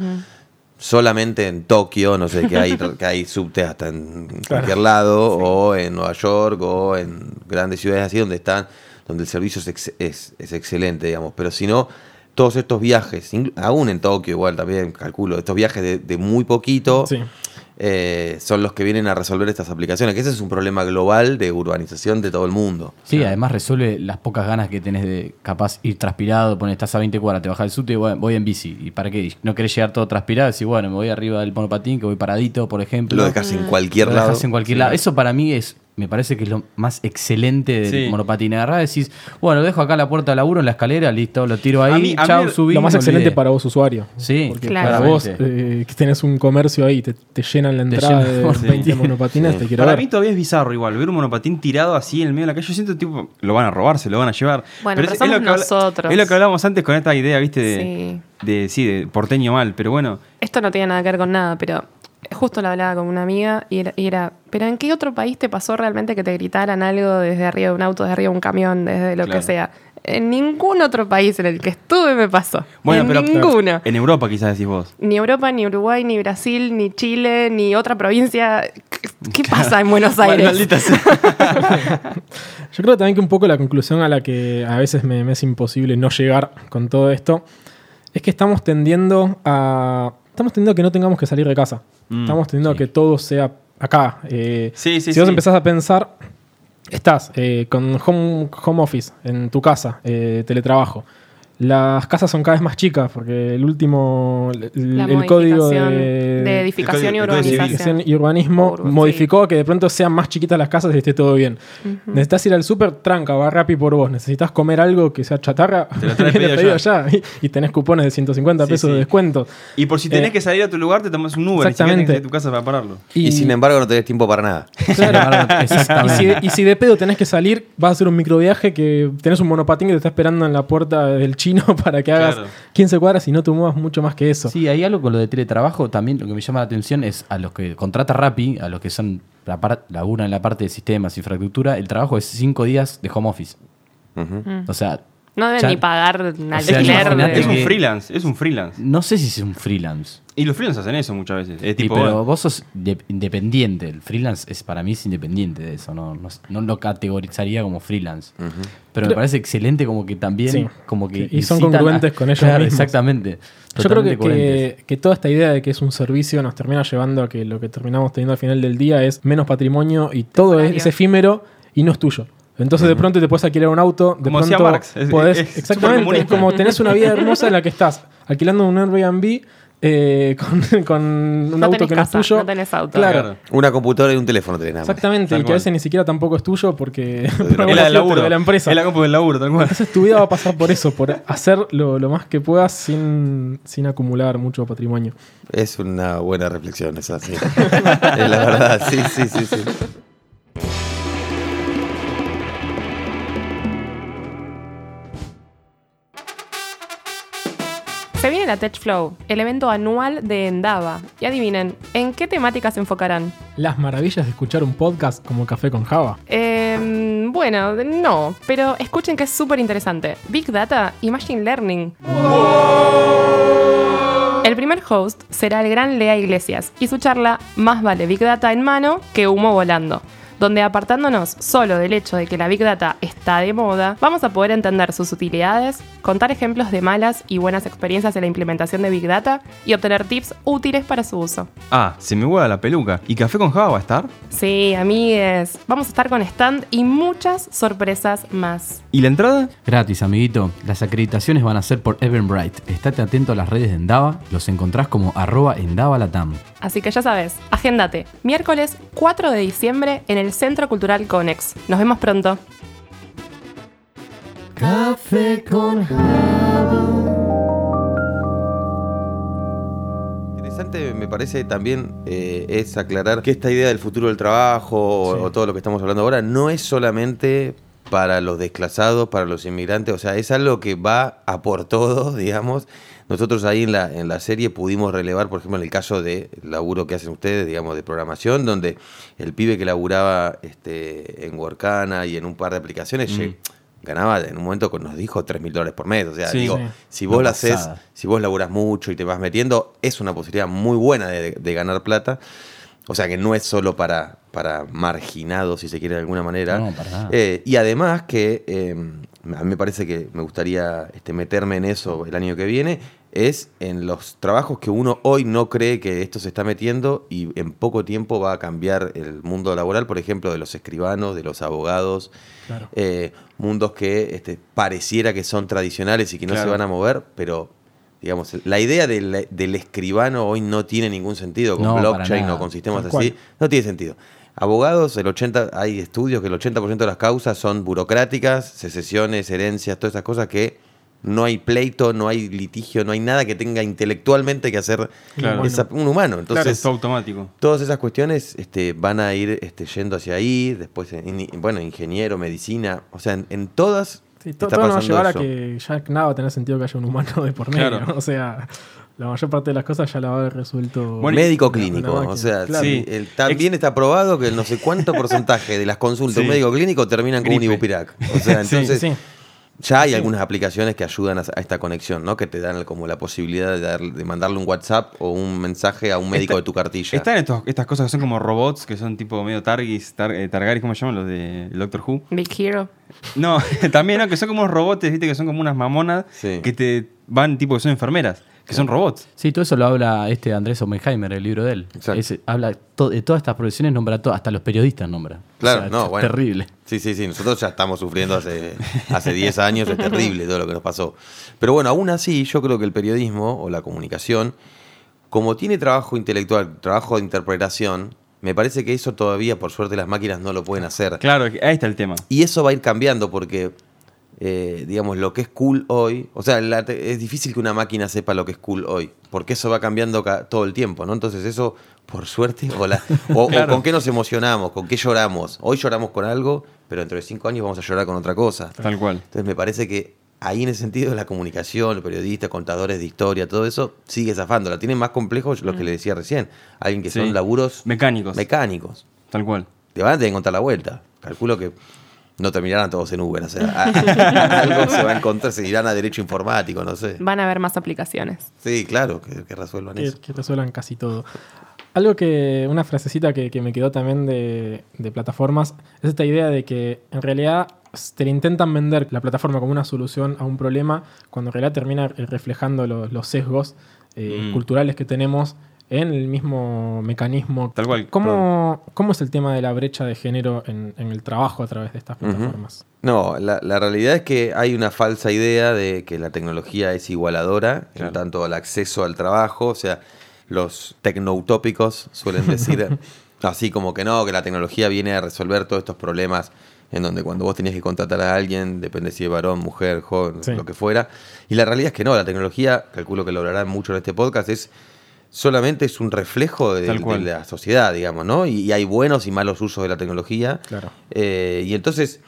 solamente en Tokio, no sé, que hay, que hay subtes hasta en cualquier lado, o en Nueva York, o en grandes ciudades así donde están, donde el servicio es, ex- es, es excelente, digamos. Pero si no, todos estos viajes, aún en Tokio igual también, calculo, estos viajes de, de muy poquito, Sí. Eh, son los que vienen a resolver estas aplicaciones, que ese es un problema global de urbanización de todo el mundo. Sí, además resuelve las pocas ganas que tenés de capaz ir transpirado, pones, estás a 20 cuadras, te bajas del subte y voy en bici. ¿Y para qué? ¿No querés llegar todo transpirado? Decís, bueno, me voy arriba del monopatín, que voy paradito, por ejemplo. Lo dejas en cualquier Lo lado. dejás en cualquier lado. Eso para mí es, me parece que es lo más excelente del Sí. monopatín. Agarrás, decís, bueno, lo dejo acá a la puerta del laburo, en la escalera, listo, lo tiro ahí, A mí- a chau, mí subí. Lo más excelente olvidé. para vos, usuario. Sí, Porque Claro. para vos, eh, que tenés un comercio ahí, te, te llenan la Te entrada llenan de por 20 monopatines, te quiero Para ver. mí todavía es bizarro igual, ver un monopatín tirado así en el medio de la calle. Yo siento tipo, lo van a robar, se lo van a llevar. Bueno, pero es somos lo que nosotros. Es lo que hablábamos antes con esta idea, viste, de, Sí. de, sí, de porteño mal, pero bueno. Esto no tiene nada que ver con nada, pero justo lo hablaba con una amiga y era, y era, ¿pero en qué otro país te pasó realmente que te gritaran algo desde arriba de un auto, desde arriba de un camión, desde lo Claro. que sea? En ningún otro país en el que estuve me pasó. Bueno, en pero ninguno. en Europa quizás decís vos. Ni Europa, ni Uruguay, ni Brasil, ni Chile, ni otra provincia. ¿Qué- ¿Qué pasa en Buenos Aires? Maldita sea. Yo creo también que un poco la conclusión a la que a veces me, me es imposible no llegar con todo esto es que estamos tendiendo a. Estamos tendiendo a que no tengamos que salir de casa. Mm, estamos tendiendo a que todo sea acá. Eh, Sí, sí, si vos empezás a pensar, estás eh, con home, home office en tu casa, eh, teletrabajo. Las casas son cada vez más chicas porque el último, el, La el código de, de edificación y código- urbanización. edificación y urbanismo sí. modificó que de pronto sean más chiquitas las casas y esté todo bien. Necesitas ir al súper, tranca, va rápido por vos. Necesitas comer algo que sea chatarra, Te lo traes pedido pedido ya. ya. Y, y tenés cupones de 150 Sí, pesos sí. de descuento. Y por si tenés Eh, que salir a tu lugar, te tomas un Uber. Exactamente. a tu casa para pararlo. Y, sin embargo no tenés tiempo para nada. Claro. Y Exactamente. si, y si de pedo tenés que salir, vas a hacer un microviaje que tenés un monopatín que te está esperando en la puerta del chino para que hagas Claro. 15 cuadras y no te muevas mucho más que eso. Sí, hay algo con lo de teletrabajo también, lo que me llama la atención es a los que contrata Rappi, a los que son la par- laburan en la parte de sistemas, infraestructura, el trabajo es cinco días de home office. Ujú. O sea, No deben Ya- ni pagar O sea, alquiler. de- Es un freelance, es un freelance. no sé si es un freelance. Y los freelance hacen eso muchas veces. Es Sí, tipo, pero bueno, vos sos de- independiente. El freelance es para mí es independiente de eso. No, no, no lo categorizaría como freelance. Pero me parece excelente como que también Sí. como que Y son congruentes a- con ellos Claro, mismos. Exactamente. Yo creo que, que, que toda esta idea de que es un servicio nos termina llevando a que lo que terminamos teniendo al final del día es menos patrimonio y todo es, efímero y no es tuyo. Entonces de pronto te puedes alquilar un auto, de Como pronto decía Marx, es- podés- es exactamente, es como tenés una vida hermosa en la que estás alquilando un Airbnb eh, con, con un No auto tenés que casa, no es tuyo. no tenés auto. Claro. Claro. Una computadora y un teléfono tenés nada más. Exactamente, Tal y que a veces ni siquiera tampoco es tuyo porque por Es la del laburo. de la empresa. Es la compu del laburo, tal cual. Entonces tu vida va a pasar por eso, por hacer lo, lo más que puedas sin, sin acumular mucho patrimonio. Es una buena reflexión esa, sí. es la verdad, sí, sí, sí, sí. Se viene la Tech Flow, el evento anual de Endava. Y adivinen, ¿en qué temáticas se enfocarán? Las maravillas de escuchar un podcast como Café con Java. Eh, bueno, no, pero escuchen que es súper interesante. Big Data y Machine Learning. El primer host será el gran Lea Iglesias y su charla Más vale Big Data en mano que humo volando, donde apartándonos solo del hecho de que la Big Data está de moda, vamos a poder entender sus utilidades, contar ejemplos de malas y buenas experiencias en la implementación de Big Data y obtener tips útiles para su uso. Ah, se me hueva la peluca. ¿Y Café con Java va a estar? Sí, amigues, vamos a estar con stand y muchas sorpresas más. ¿Y la entrada? Gratis, amiguito. Las acreditaciones van a ser por Eventbrite. Estate atento a las redes de Endava. Los encontrás como arroba endavalatam. Así que ya sabes, agéndate. Miércoles 4 de diciembre en el Centro Cultural Conex. Nos vemos pronto. Café con Interesante me parece también eh, es aclarar que esta idea del futuro del trabajo o- Sí. o todo lo que estamos hablando ahora no es solamente para los desclasados, para los inmigrantes, o sea, es algo que va a por todos, digamos. Nosotros ahí en la, en la serie pudimos relevar, por ejemplo, en el caso del laburo que hacen ustedes, digamos, de programación, donde el pibe que laburaba este, en Workana y en un par de aplicaciones lle- ganaba en un momento nos dijo 3 mil dólares por mes. O sea, Sí. digo, Sí. si vos lo haces, si vos laburás mucho y te vas metiendo, es una posibilidad muy buena de, de ganar plata. O sea que no es solo para, para marginados, si se quiere de alguna manera. No, para nada. Eh, y además que eh, a mí me parece que me gustaría este, meterme en eso el año que viene, es en los trabajos que uno hoy no cree que esto se está metiendo y en poco tiempo va a cambiar el mundo laboral, por ejemplo, de los escribanos, de los abogados, Claro. eh, mundos que este, pareciera que son tradicionales y que no Claro. se van a mover, pero digamos, la idea del, del escribano hoy no tiene ningún sentido con No, blockchain o con sistemas así, no tiene sentido. Abogados, el 80, hay estudios que el 80% de las causas son burocráticas, secesiones, herencias, todas esas cosas que no hay pleito, no hay litigio, no hay nada que tenga intelectualmente que hacer Claro. esa- un humano. Entonces, Claro, es todo automático. Todas esas cuestiones este, van a ir este, yendo hacia ahí, después, en- en- bueno, ingeniero, medicina, o sea, en, en todas Sí, to- está todo nos va a pasando llevar a eso. que ya nada va a tener sentido que haya un humano de por medio. Claro. O sea, la mayor parte de las cosas ya la va a haber resuelto. Bueno, médico clínico, o sea, Claro. sí, el- también está probado que el no sé cuánto porcentaje de las consultas de un médico clínico terminan con un. Ibupirac. O sea, Sí, entonces Sí. Ya hay algunas aplicaciones que ayudan a, esta conexión, ¿no? Que te dan como la posibilidad de, dar- de mandarle un WhatsApp o un mensaje a un médico Está- de tu cartilla. Están estos- estas cosas que son como robots, que son tipo medio Targis, tar, eh, Targaris, ¿cómo se llaman los de Doctor Who? Big Hero. No, también, ¿no? Que son como unos robots, ¿viste? Que son como unas mamonas Sí. que te van tipo que son enfermeras, que son robots. Sí, todo eso lo habla este Andrés Oppenheimer, el libro de él. Exacto. Ese- habla to- de todas estas profesiones, nombra todo, hasta los periodistas nombra. Claro, O sea, no, es bueno. Terrible. Sí, sí, sí. Nosotros ya estamos sufriendo hace, hace 10 años. Es terrible todo lo que nos pasó. Pero bueno, aún así, yo creo que el periodismo o la comunicación, como tiene trabajo intelectual, trabajo de interpretación, me parece que eso todavía, por suerte, las máquinas no lo pueden hacer. Claro, ahí está el tema. Y eso va a ir cambiando porque, eh, digamos, lo que es cool hoy, o sea, la es difícil que una máquina sepa lo que es cool hoy, porque eso va cambiando ca- todo el tiempo, ¿no? Entonces eso, por suerte, o, la- o- o Claro. con qué nos emocionamos, con qué lloramos. Hoy lloramos con algo, pero dentro de cinco años vamos a llorar con otra cosa. Tal cual. Entonces me parece que ahí en ese sentido la comunicación, los periodistas, contadores de historia, todo eso sigue zafando. La tienen más complejo lo que le decía recién. Alguien que Sí. son laburos Mecánicos. mecánicos Tal cual. te van a tener que encontrar la vuelta. Calculo que no terminarán todos en Uber. O sea, a- a- algo se va a encontrar, se irán a derecho informático, no sé. Van a haber más aplicaciones. Sí, claro, que, que resuelvan que, eso. que resuelvan casi todo. Algo que, una frasecita que, que me quedó también de, de plataformas, es esta idea de que en realidad te le intentan vender la plataforma como una solución a un problema, cuando en realidad termina reflejando lo- los sesgos eh, Mm. culturales que tenemos en el mismo mecanismo. Tal cual, ¿Cómo, cómo es el tema de la brecha de género en, en el trabajo a través de estas plataformas? No, la, la realidad es que hay una falsa idea de que la tecnología es igualadora Claro. en tanto al acceso al trabajo. O sea, los tecnoutópicos suelen decir así como que no, que la tecnología viene a resolver todos estos problemas en donde cuando vos tenías que contratar a alguien, depende si es varón, mujer, joven, Sí. lo que fuera. Y la realidad es que no, la tecnología, calculo que lo hablarán mucho en este podcast, es solamente es un reflejo de, la sociedad, digamos, ¿no? Y, y hay buenos y malos usos de la tecnología. Claro. Eh, y entonces,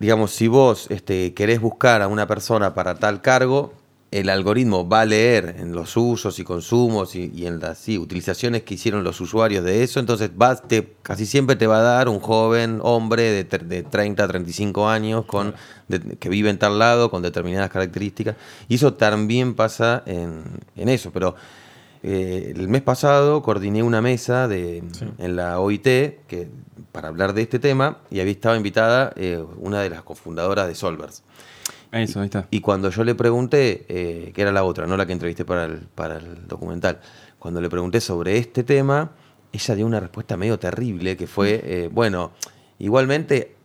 digamos, si vos este, querés buscar a una persona para tal cargo, el algoritmo va a leer en los usos y consumos y, y en las sí, utilizaciones que hicieron los usuarios de eso, entonces va, te, casi siempre te va a dar un joven hombre de, tre- de 30 a 35 años con, de- que vive en tal lado con determinadas características. Y eso también pasa en, en eso, pero eh, el mes pasado coordiné una mesa de, Sí. en la OIT que, para hablar de este tema y había estado invitada eh, una de las cofundadoras de Solvers. Eso, ahí está. Y cuando yo le pregunté, eh, que era la otra, no la que entrevisté para el, para el documental, cuando le pregunté sobre este tema, ella dio una respuesta medio terrible, que fue, eh, bueno, igualmente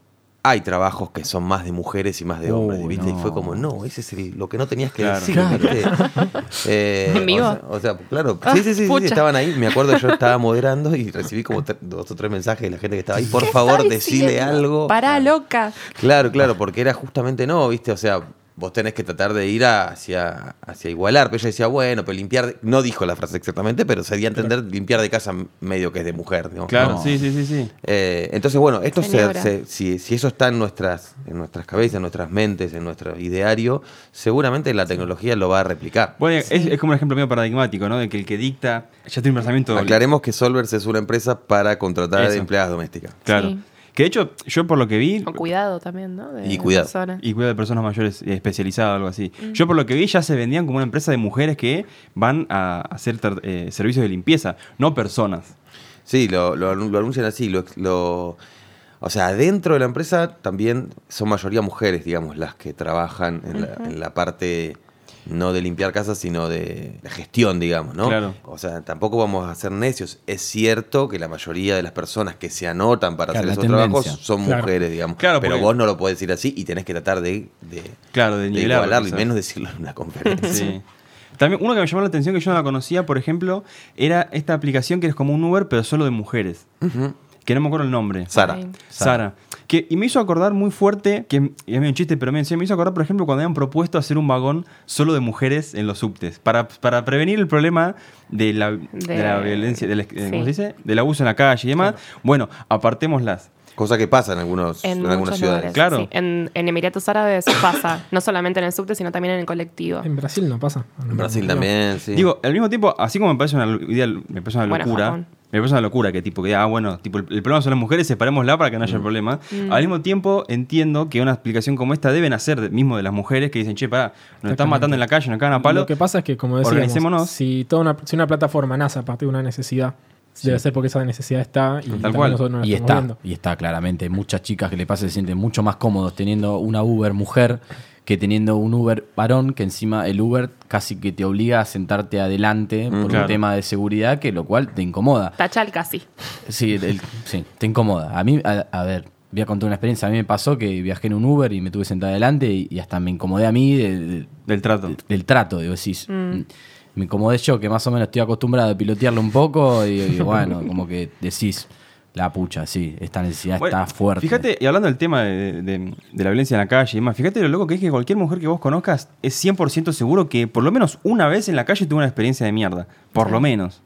hay trabajos que son más de mujeres y más de hombres, Oh, ¿viste? Y fue como, no, ese es el- lo que no tenías que Claro. decir, Claro. ¿viste? Eh, ¿En vivo? O sea, o sea, claro, Ah, sí, sí, sí, sí, estaban ahí, me acuerdo, yo estaba moderando y recibí como dos o tres mensajes de la gente que estaba ahí, por favor, decile algo. Pará, loca. Claro, claro, porque era justamente no, ¿viste? O sea, vos tenés que tratar de ir a- hacia, hacia igualar. Pero ella decía, bueno, pero limpiar, de- no dijo la frase exactamente, pero se dio a entender limpiar de casa medio que es de mujer. ¿no? Claro, No. sí, sí, sí, sí. Eh, entonces, bueno, esto se, si, si eso está en nuestras, en nuestras cabezas, en nuestras mentes, en nuestro ideario, seguramente la tecnología lo va a replicar. Bueno, es, es como un ejemplo medio paradigmático, ¿no? De que el que dicta ya tiene un pensamiento. Aclaremos que Solvers es una empresa para contratar Eso. empleadas domésticas. Claro. Sí. Que de hecho, yo por lo que vi. Con cuidado también, ¿no? De Y cuidado. persona. Y cuidado de personas mayores eh, especializadas o algo así. Yo por lo que vi ya se vendían como una empresa de mujeres que van a hacer eh, servicios de limpieza, no personas. Sí, lo, lo anuncian así. Lo, lo- o sea, dentro de la empresa también son mayoría mujeres, digamos, las que trabajan en, la, en la parte no de limpiar casas, sino de, de gestión, digamos, ¿no? Claro. O sea, tampoco vamos a ser necios. Es cierto que la mayoría de las personas que se anotan para Claro, hacer la esos trabajos son Claro. mujeres, digamos. Claro, Pero porque- vos no lo podés decir así y tenés que tratar de, de, Claro, de de nivelarlo, igualarlo y menos decirlo en una conferencia. Sí. También uno que me llamó la atención que yo no la conocía, por ejemplo, era esta aplicación que es como un Uber, pero solo de mujeres. Que no me acuerdo el nombre. Sara. Sara. Que, y me hizo acordar muy fuerte, que es medio un chiste, pero me, me hizo acordar, por ejemplo, cuando habían propuesto hacer un vagón solo de mujeres en los subtes, para, para prevenir el problema de la, de De- la violencia, del, eh, sí. ¿cómo se dice? Del abuso en la calle y demás. Bueno, apartémoslas. Cosa que pasa en, algunos, en, En algunas ciudades. lugares. Claro. sí. En, en Emiratos Árabes pasa, no solamente en el subte, sino también en el colectivo. En Brasil no pasa. En Brasil también, sí. Digo, al mismo tiempo, así como me parece una me parece una locura. Me parece una locura que tipo que diga, ah, bueno, tipo, el, el problema son las mujeres, separémosla para que no haya problema. Al mismo tiempo, entiendo que una explicación como esta deben hacer de- mismo de las mujeres que dicen, che, pará, nos están matando en la calle, nos cagan a palo. Lo que pasa es que, como decíamos, si, toda una, si una plataforma nace a partir de una necesidad, debe ser porque esa necesidad está y cual. nosotros no la Y estamos está, viendo. y está claramente. Muchas chicas que le pasa se sienten mucho más cómodos teniendo una Uber mujer que teniendo un Uber varón, que encima el Uber casi que te obliga a sentarte adelante por claro. un tema de seguridad, que lo cual te incomoda. Tachal casi. Sí, el- sí, te incomoda. A mí, a, a ver, voy a contar una experiencia. A mí me pasó que viajé en un Uber y me tuve sentada adelante y, y hasta me incomodé a mí de- de- Del trato. de- del trato. Digo, decís, me incomodé yo, que más o menos estoy acostumbrado a pilotearlo un poco y, y bueno, como que decís, la pucha, sí, esta necesidad Bueno, está fuerte. Fíjate, y hablando del tema de, de- de la violencia en la calle y demás, fíjate lo loco que es que cualquier mujer que vos conozcas es 100% seguro que por lo menos una vez en la calle tuvo una experiencia de mierda. Por lo menos.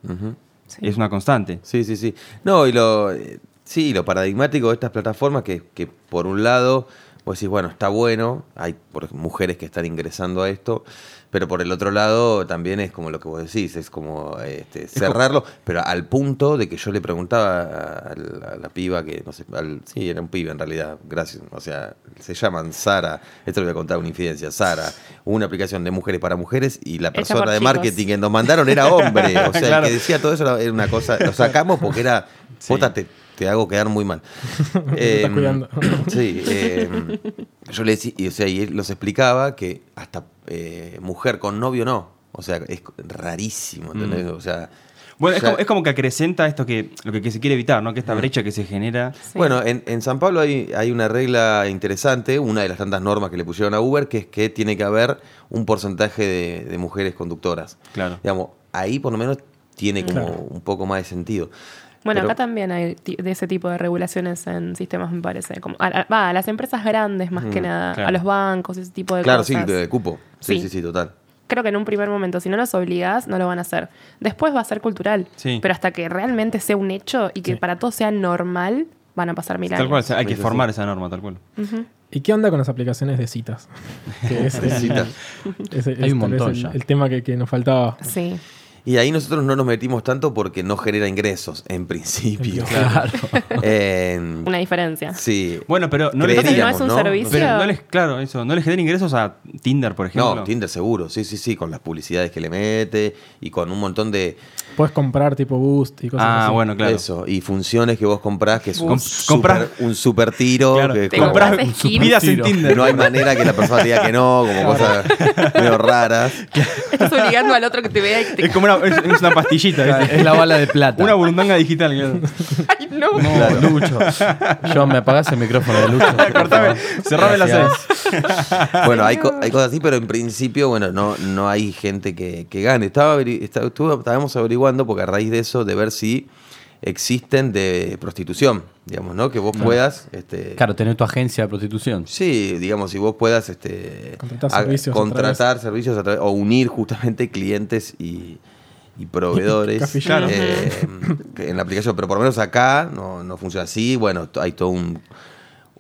Es una constante. Sí, sí, sí. No, y lo, eh, sí, lo paradigmático de estas plataformas que, que por un lado, vos decís, bueno, está bueno, hay mujeres que están ingresando a esto, pero por el otro lado también es como lo que vos decís, es como este, cerrarlo, pero al punto de que yo le preguntaba a, la- a la piba que, no sé, al- sí, era un pibe en realidad, gracias, o sea, se llaman Sara, esto le voy a contar una infidencia, Sara, una aplicación de mujeres para mujeres y la persona de marketing que nos mandaron era hombre, o sea, Claro. el que decía todo eso era- una cosa, lo sacamos porque era, Sí. Te hago quedar muy mal. estás cuidando. Sí, eh, yo le decía, y, o sea, y él los explicaba que hasta eh, mujer con novio no. O sea, es rarísimo, ¿entendés? O sea. Bueno, es como, es como que acrecenta esto que lo que, que se quiere evitar, ¿no? Que esta brecha que se genera. Sí. Bueno, en, en San Pablo hay, hay una regla interesante, una de las tantas normas que le pusieron a Uber, que es que tiene que haber un porcentaje de, de mujeres conductoras. Claro. Digamos, ahí por lo menos tiene como Claro. un poco más de sentido. Bueno, Pero- acá también hay de ese tipo de regulaciones en sistemas, me parece. Como, a, a- va, a las empresas grandes más que nada, claro. a los bancos, ese tipo de Claro, sí, cosas. de cupo. Sí, Sí. sí, sí, total. Creo que en un primer momento, si no los obligás, no lo van a hacer. Después va a ser cultural. Sí. Pero hasta que realmente sea un hecho y que Sí. para todos sea normal, van a pasar mil Tal cual, o años. sea, hay que formar esa norma, tal cual. ¿Y qué onda con las aplicaciones de citas? Que es el- Citas. Hay es un vez montón el, ya. el tema que, que nos faltaba. Sí. Y ahí nosotros no nos metimos tanto porque no genera ingresos, en principio. Claro. Eh, Una diferencia. sí. Bueno, pero no le Entonces, ¿no es un ¿no? servicio? Pero no les, claro, eso, no les genera ingresos a Tinder, por ejemplo. No, Tinder seguro, sí, sí, sí, con las publicidades que le mete y con un montón de Puedes comprar tipo boost y cosas Ah, así. bueno, claro. eso y funciones que vos comprás que es un, Com- super, comprás- un super tiro. Claro, que Te como- compras compras skins. vidas en. Tinder. no hay manera que la persona diga que no, como cosas medio raras. Estás obligando al otro que te vea y que te... Una, es, es una pastillita. es la bala de plata. Una burundanga digital. claro. ¡Ay, no! No, Lucho. Yo me apagás el micrófono de Lucho. Cortame, cerrame las seis. Bueno, hay, co- hay cosas así, pero en principio, bueno, no, no hay gente que, que gane. Estaba, estábamos averiguando, porque a raíz de eso, de ver si existen de prostitución, digamos, ¿no? Que vos puedas, este, Claro, tener tu agencia de prostitución. sí, digamos, si vos puedas, este, Contratar a- servicios a servicios a través- o unir justamente clientes y, y proveedores eh, en la aplicación, pero por lo menos acá no, no funciona así. Bueno, hay todo un,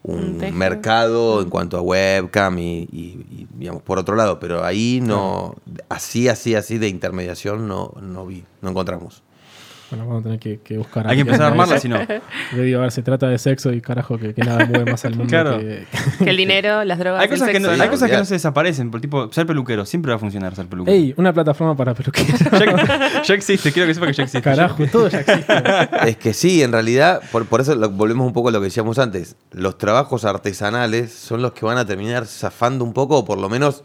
un mercado en cuanto a webcam y, y- y, digamos, por otro lado, pero ahí no, así, así, así de intermediación no, no vi, no encontramos. Bueno, vamos a tener que, que buscar. Hay que empezar a armarla, si no. Yo digo, a ver, se trata de sexo y carajo, que, que nada mueve más al mundo Claro. que, Que el dinero, las drogas, Hay el cosas, que no, hay cosas que no se desaparecen, por tipo, ser peluquero. Siempre va a funcionar ser peluquero. Ey, una plataforma para peluqueros. Ya, ya existe, quiero que sepa que ya existe. Carajo, todo ya existe. Es que sí, en realidad, por, por eso lo- volvemos un poco a lo que decíamos antes. Los trabajos artesanales son los que van a terminar zafando un poco, o por lo menos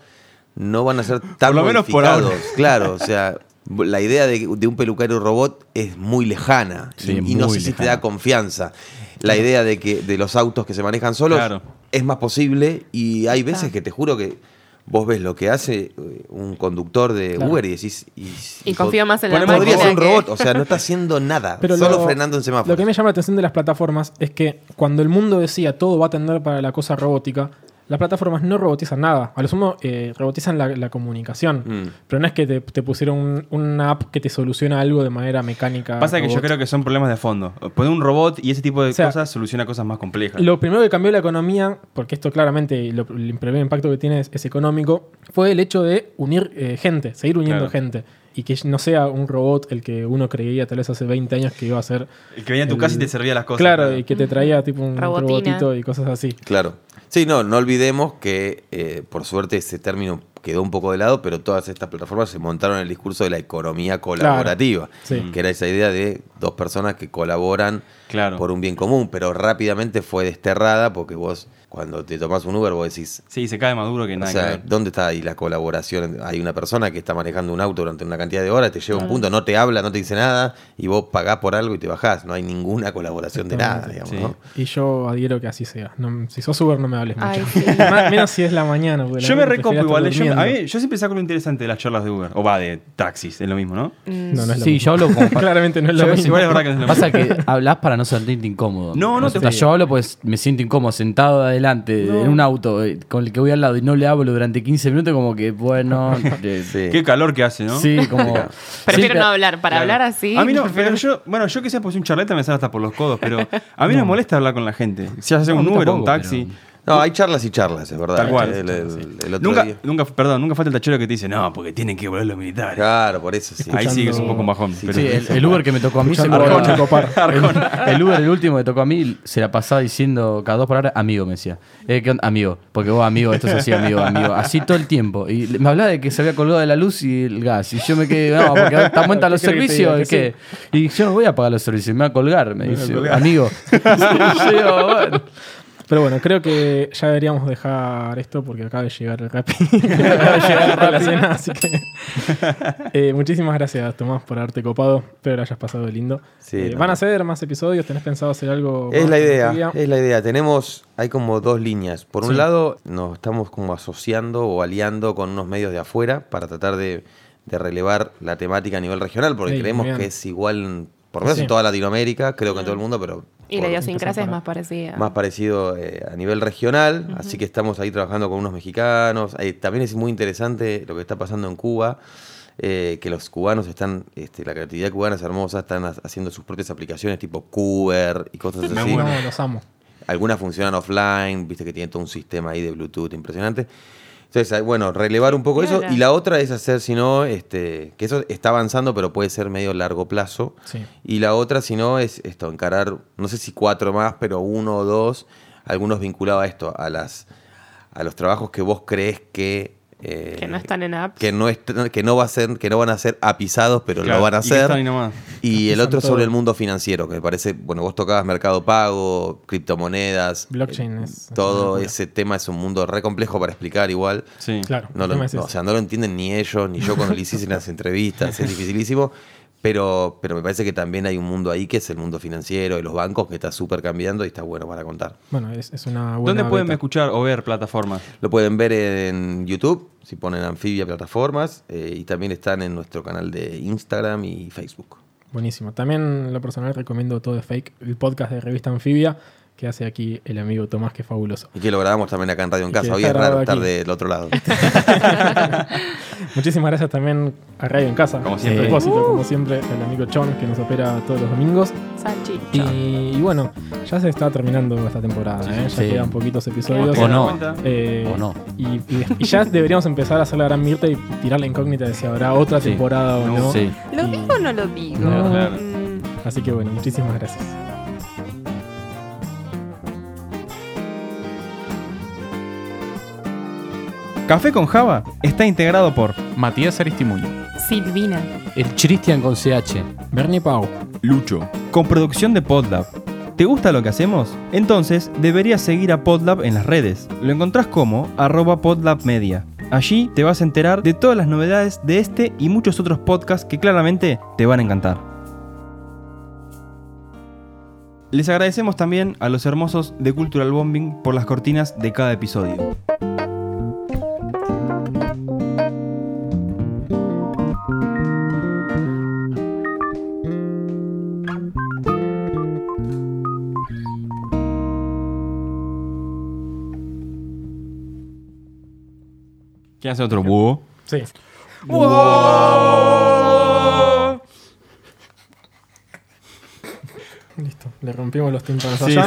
no van a ser tan Por lo menos por modificados. ahora. Claro, o sea, la idea de, de un peluquero robot es muy lejana Sí, y, y no muy sé si te lejana. da confianza. La idea de que de los autos que se manejan solos Claro. es más posible y hay veces que te juro que vos ves lo que hace eh, un conductor de Claro. Uber y decís... Y, Y confío más en la Podría máquina ser un que- robot, o sea, no está haciendo nada, Pero solo lo- frenando en semáforos. Lo que me llama la atención de las plataformas es que cuando el mundo decía todo va a tender para la cosa robótica, las plataformas no robotizan nada. A lo sumo eh, robotizan la, la comunicación. Mm. Pero no es que te, te pusieron un- una app que te soluciona algo de manera mecánica. Pasa que yo robot. creo que son problemas de fondo. Poner un robot y ese tipo de O sea, cosas soluciona cosas más complejas. Lo primero que cambió la economía, porque esto claramente lo- el primer impacto que tiene es, es económico, fue el hecho de unir eh, gente, seguir uniendo Claro. gente. Y que no sea un robot el que uno creía tal vez hace 20 años que iba a ser. El que venía a tu el- casa y te servía las cosas. Claro, y que te traía tipo un Robotina. robotito y cosas así. Claro. Sí, no, no olvidemos que eh, por suerte ese término quedó un poco de lado, pero todas estas plataformas se montaron en el discurso de la economía colaborativa, sí. que era esa idea de dos personas que colaboran Claro. por un bien común, pero rápidamente fue desterrada porque vos cuando te tomás un Uber vos decís, Sí, se cae maduro que o nada sea, que ver. ¿dónde está ahí la colaboración? Hay una persona que está manejando un auto durante una cantidad de horas, te lleva a un punto, no te habla, no te dice nada, y vos pagás por algo y te bajás. No hay ninguna colaboración de nada, digamos, Sí. ¿no? Y yo adhiero que así sea. No- si sos Uber, no me hables mucho. Ay, sí. Más- Menos si es la mañana. la Yo me recopo igual. Yo, a mí- yo siempre saco lo interesante de las charlas de Uber. O va, de taxis, es lo mismo, ¿no? No, no es lo Sí, mismo. yo hablo como Claramente no es lo Yo- mismo. igual es verdad que no es lo Pasa mismo. que hablas para no sentirte incómodo. No, no O te- sea, Yo hablo pues me siento incómodo sentado adelante en un auto eh, con el que voy al lado y no le hablo durante 15 minutos, como que bueno. eh, Sí. Qué calor que hace, ¿no? Sí, como. Prefiero no hablar. Para Claro. hablar así. A mí no, prefiero- pero yo, bueno, yo que sea pues un charleta me sale hasta por los codos, pero a mí no me molesta hablar con la gente. Si hace un Uber o un tampoco, taxi. No, hay charlas y charlas, es verdad. Tal cual. El, el- el otro Nunca, día- nunca, perdón, nunca falta el tachero que te dice, no, porque tienen que volver los militares. Claro, por eso sí. Ahí sí que es un poco un bajón. Sí, pero- Sí, el, el Uber que me tocó a mí se Escuchando cobraba- a Chocopar. El, el Uber, el último que tocó a mí, se la pasaba diciendo cada dos palabras, amigo, me decía. Eh, ¿qué onda? Amigo, porque vos, amigo, esto es así, amigo, amigo. Así todo el tiempo. Y me hablaba de que se había colgado de la luz y el gas. Y yo me quedé, no, porque están cuenta los ¿Qué querés que servicios. Que qué? Y yo no voy a pagar los servicios, me voy a colgar, me dice, colgar. amigo. Y yo bueno. Pero bueno, creo que ya deberíamos dejar esto porque acaba de llegar el rap. acaba de llegar la cena, así que. Eh, muchísimas gracias, Tomás, por haberte copado. Espero que hayas pasado lindo. Sí, Eh, no. ¿Van a hacer más episodios? ¿Tenés pensado hacer algo? Es más la idea, es la idea. Tenemos, hay como dos líneas. Por un lado, nos estamos como asociando o aliando con unos medios de afuera para tratar de, de relevar la temática a nivel regional, porque creemos que es igual, por lo menos Sí. en toda Latinoamérica, creo que en todo el mundo, pero Y la idiosincrasia es más parecida. más parecido eh, a nivel regional, así que estamos ahí trabajando con unos mexicanos. Eh, también es muy interesante lo que está pasando en Cuba, eh, que los cubanos están, este, la creatividad cubana es hermosa, están ha- haciendo sus propias aplicaciones tipo Cuber y cosas Me así. No, los amo. Algunas funcionan offline, viste que tienen todo un sistema ahí de Bluetooth impresionante. Entonces, bueno, relevar un poco eso. Y la otra es hacer, si no, este, que eso está avanzando, pero puede ser medio largo plazo. Sí. Y la otra, si no, es esto, encarar, no sé si cuatro más, pero uno o dos, algunos vinculados a esto, a las a los trabajos que vos crees que eh, que no están en apps. que no est- que no va a ser que no van a ser apisados, pero Claro, lo van a hacer. Y el otro todo. sobre el mundo financiero, que me parece, bueno, vos tocabas mercado pago, criptomonedas. Blockchain eh, es- Todo es locura. ese tema es un mundo re complejo para explicar igual. Sí. Claro. No lo, no, o sea, no lo entienden ni ellos, ni yo cuando le hice las entrevistas, es dificilísimo. Pero, pero me parece que también hay un mundo ahí que es el mundo financiero y los bancos que está súper cambiando y está bueno para contar. Bueno, es, es una buena. ¿Dónde pueden beta. escuchar o ver plataformas? Lo pueden ver en YouTube, si ponen Anfibia Plataformas, eh, y también están en nuestro canal de Instagram y Facebook. Buenísimo. También en lo personal recomiendo todo de fake, el podcast de Revista Anfibia que hace aquí el amigo Tomás, que es fabuloso. Y que lo grabamos también acá en Radio en Casa. Hoy es raro grabado estar del otro lado. Muchísimas gracias también a Radio en Casa. Como A siempre. propósito, como siempre, el amigo Chon que nos opera todos los domingos. Salchicha. Y, y bueno, ya se está terminando esta temporada, ¿eh? ya sí. quedan poquitos episodios. O no. Eh, O no. Y, y- y ya deberíamos empezar a hacer la gran Mirta y tirar la incógnita de si habrá otra Sí. temporada o no. Sí. ¿Lo digo o no lo digo? No. Claro. Mm, Así que bueno, muchísimas gracias. Café con Java está integrado por Matías Aristimuño. Silvina. El Christian con CH. Bernie Pau. Lucho, con producción de Podlab. ¿Te gusta lo que hacemos? Entonces deberías seguir a Podlab en las redes. Lo encontrás como arroba podlabmedia. Allí te vas a enterar de todas las novedades de este y muchos otros podcasts que claramente te van a encantar. Les agradecemos también a los hermosos de Cultural Bombing por las cortinas de cada episodio. ¿Quién hace otro búho? Sí. Listo, le rompimos los tímpanos Sí, sí.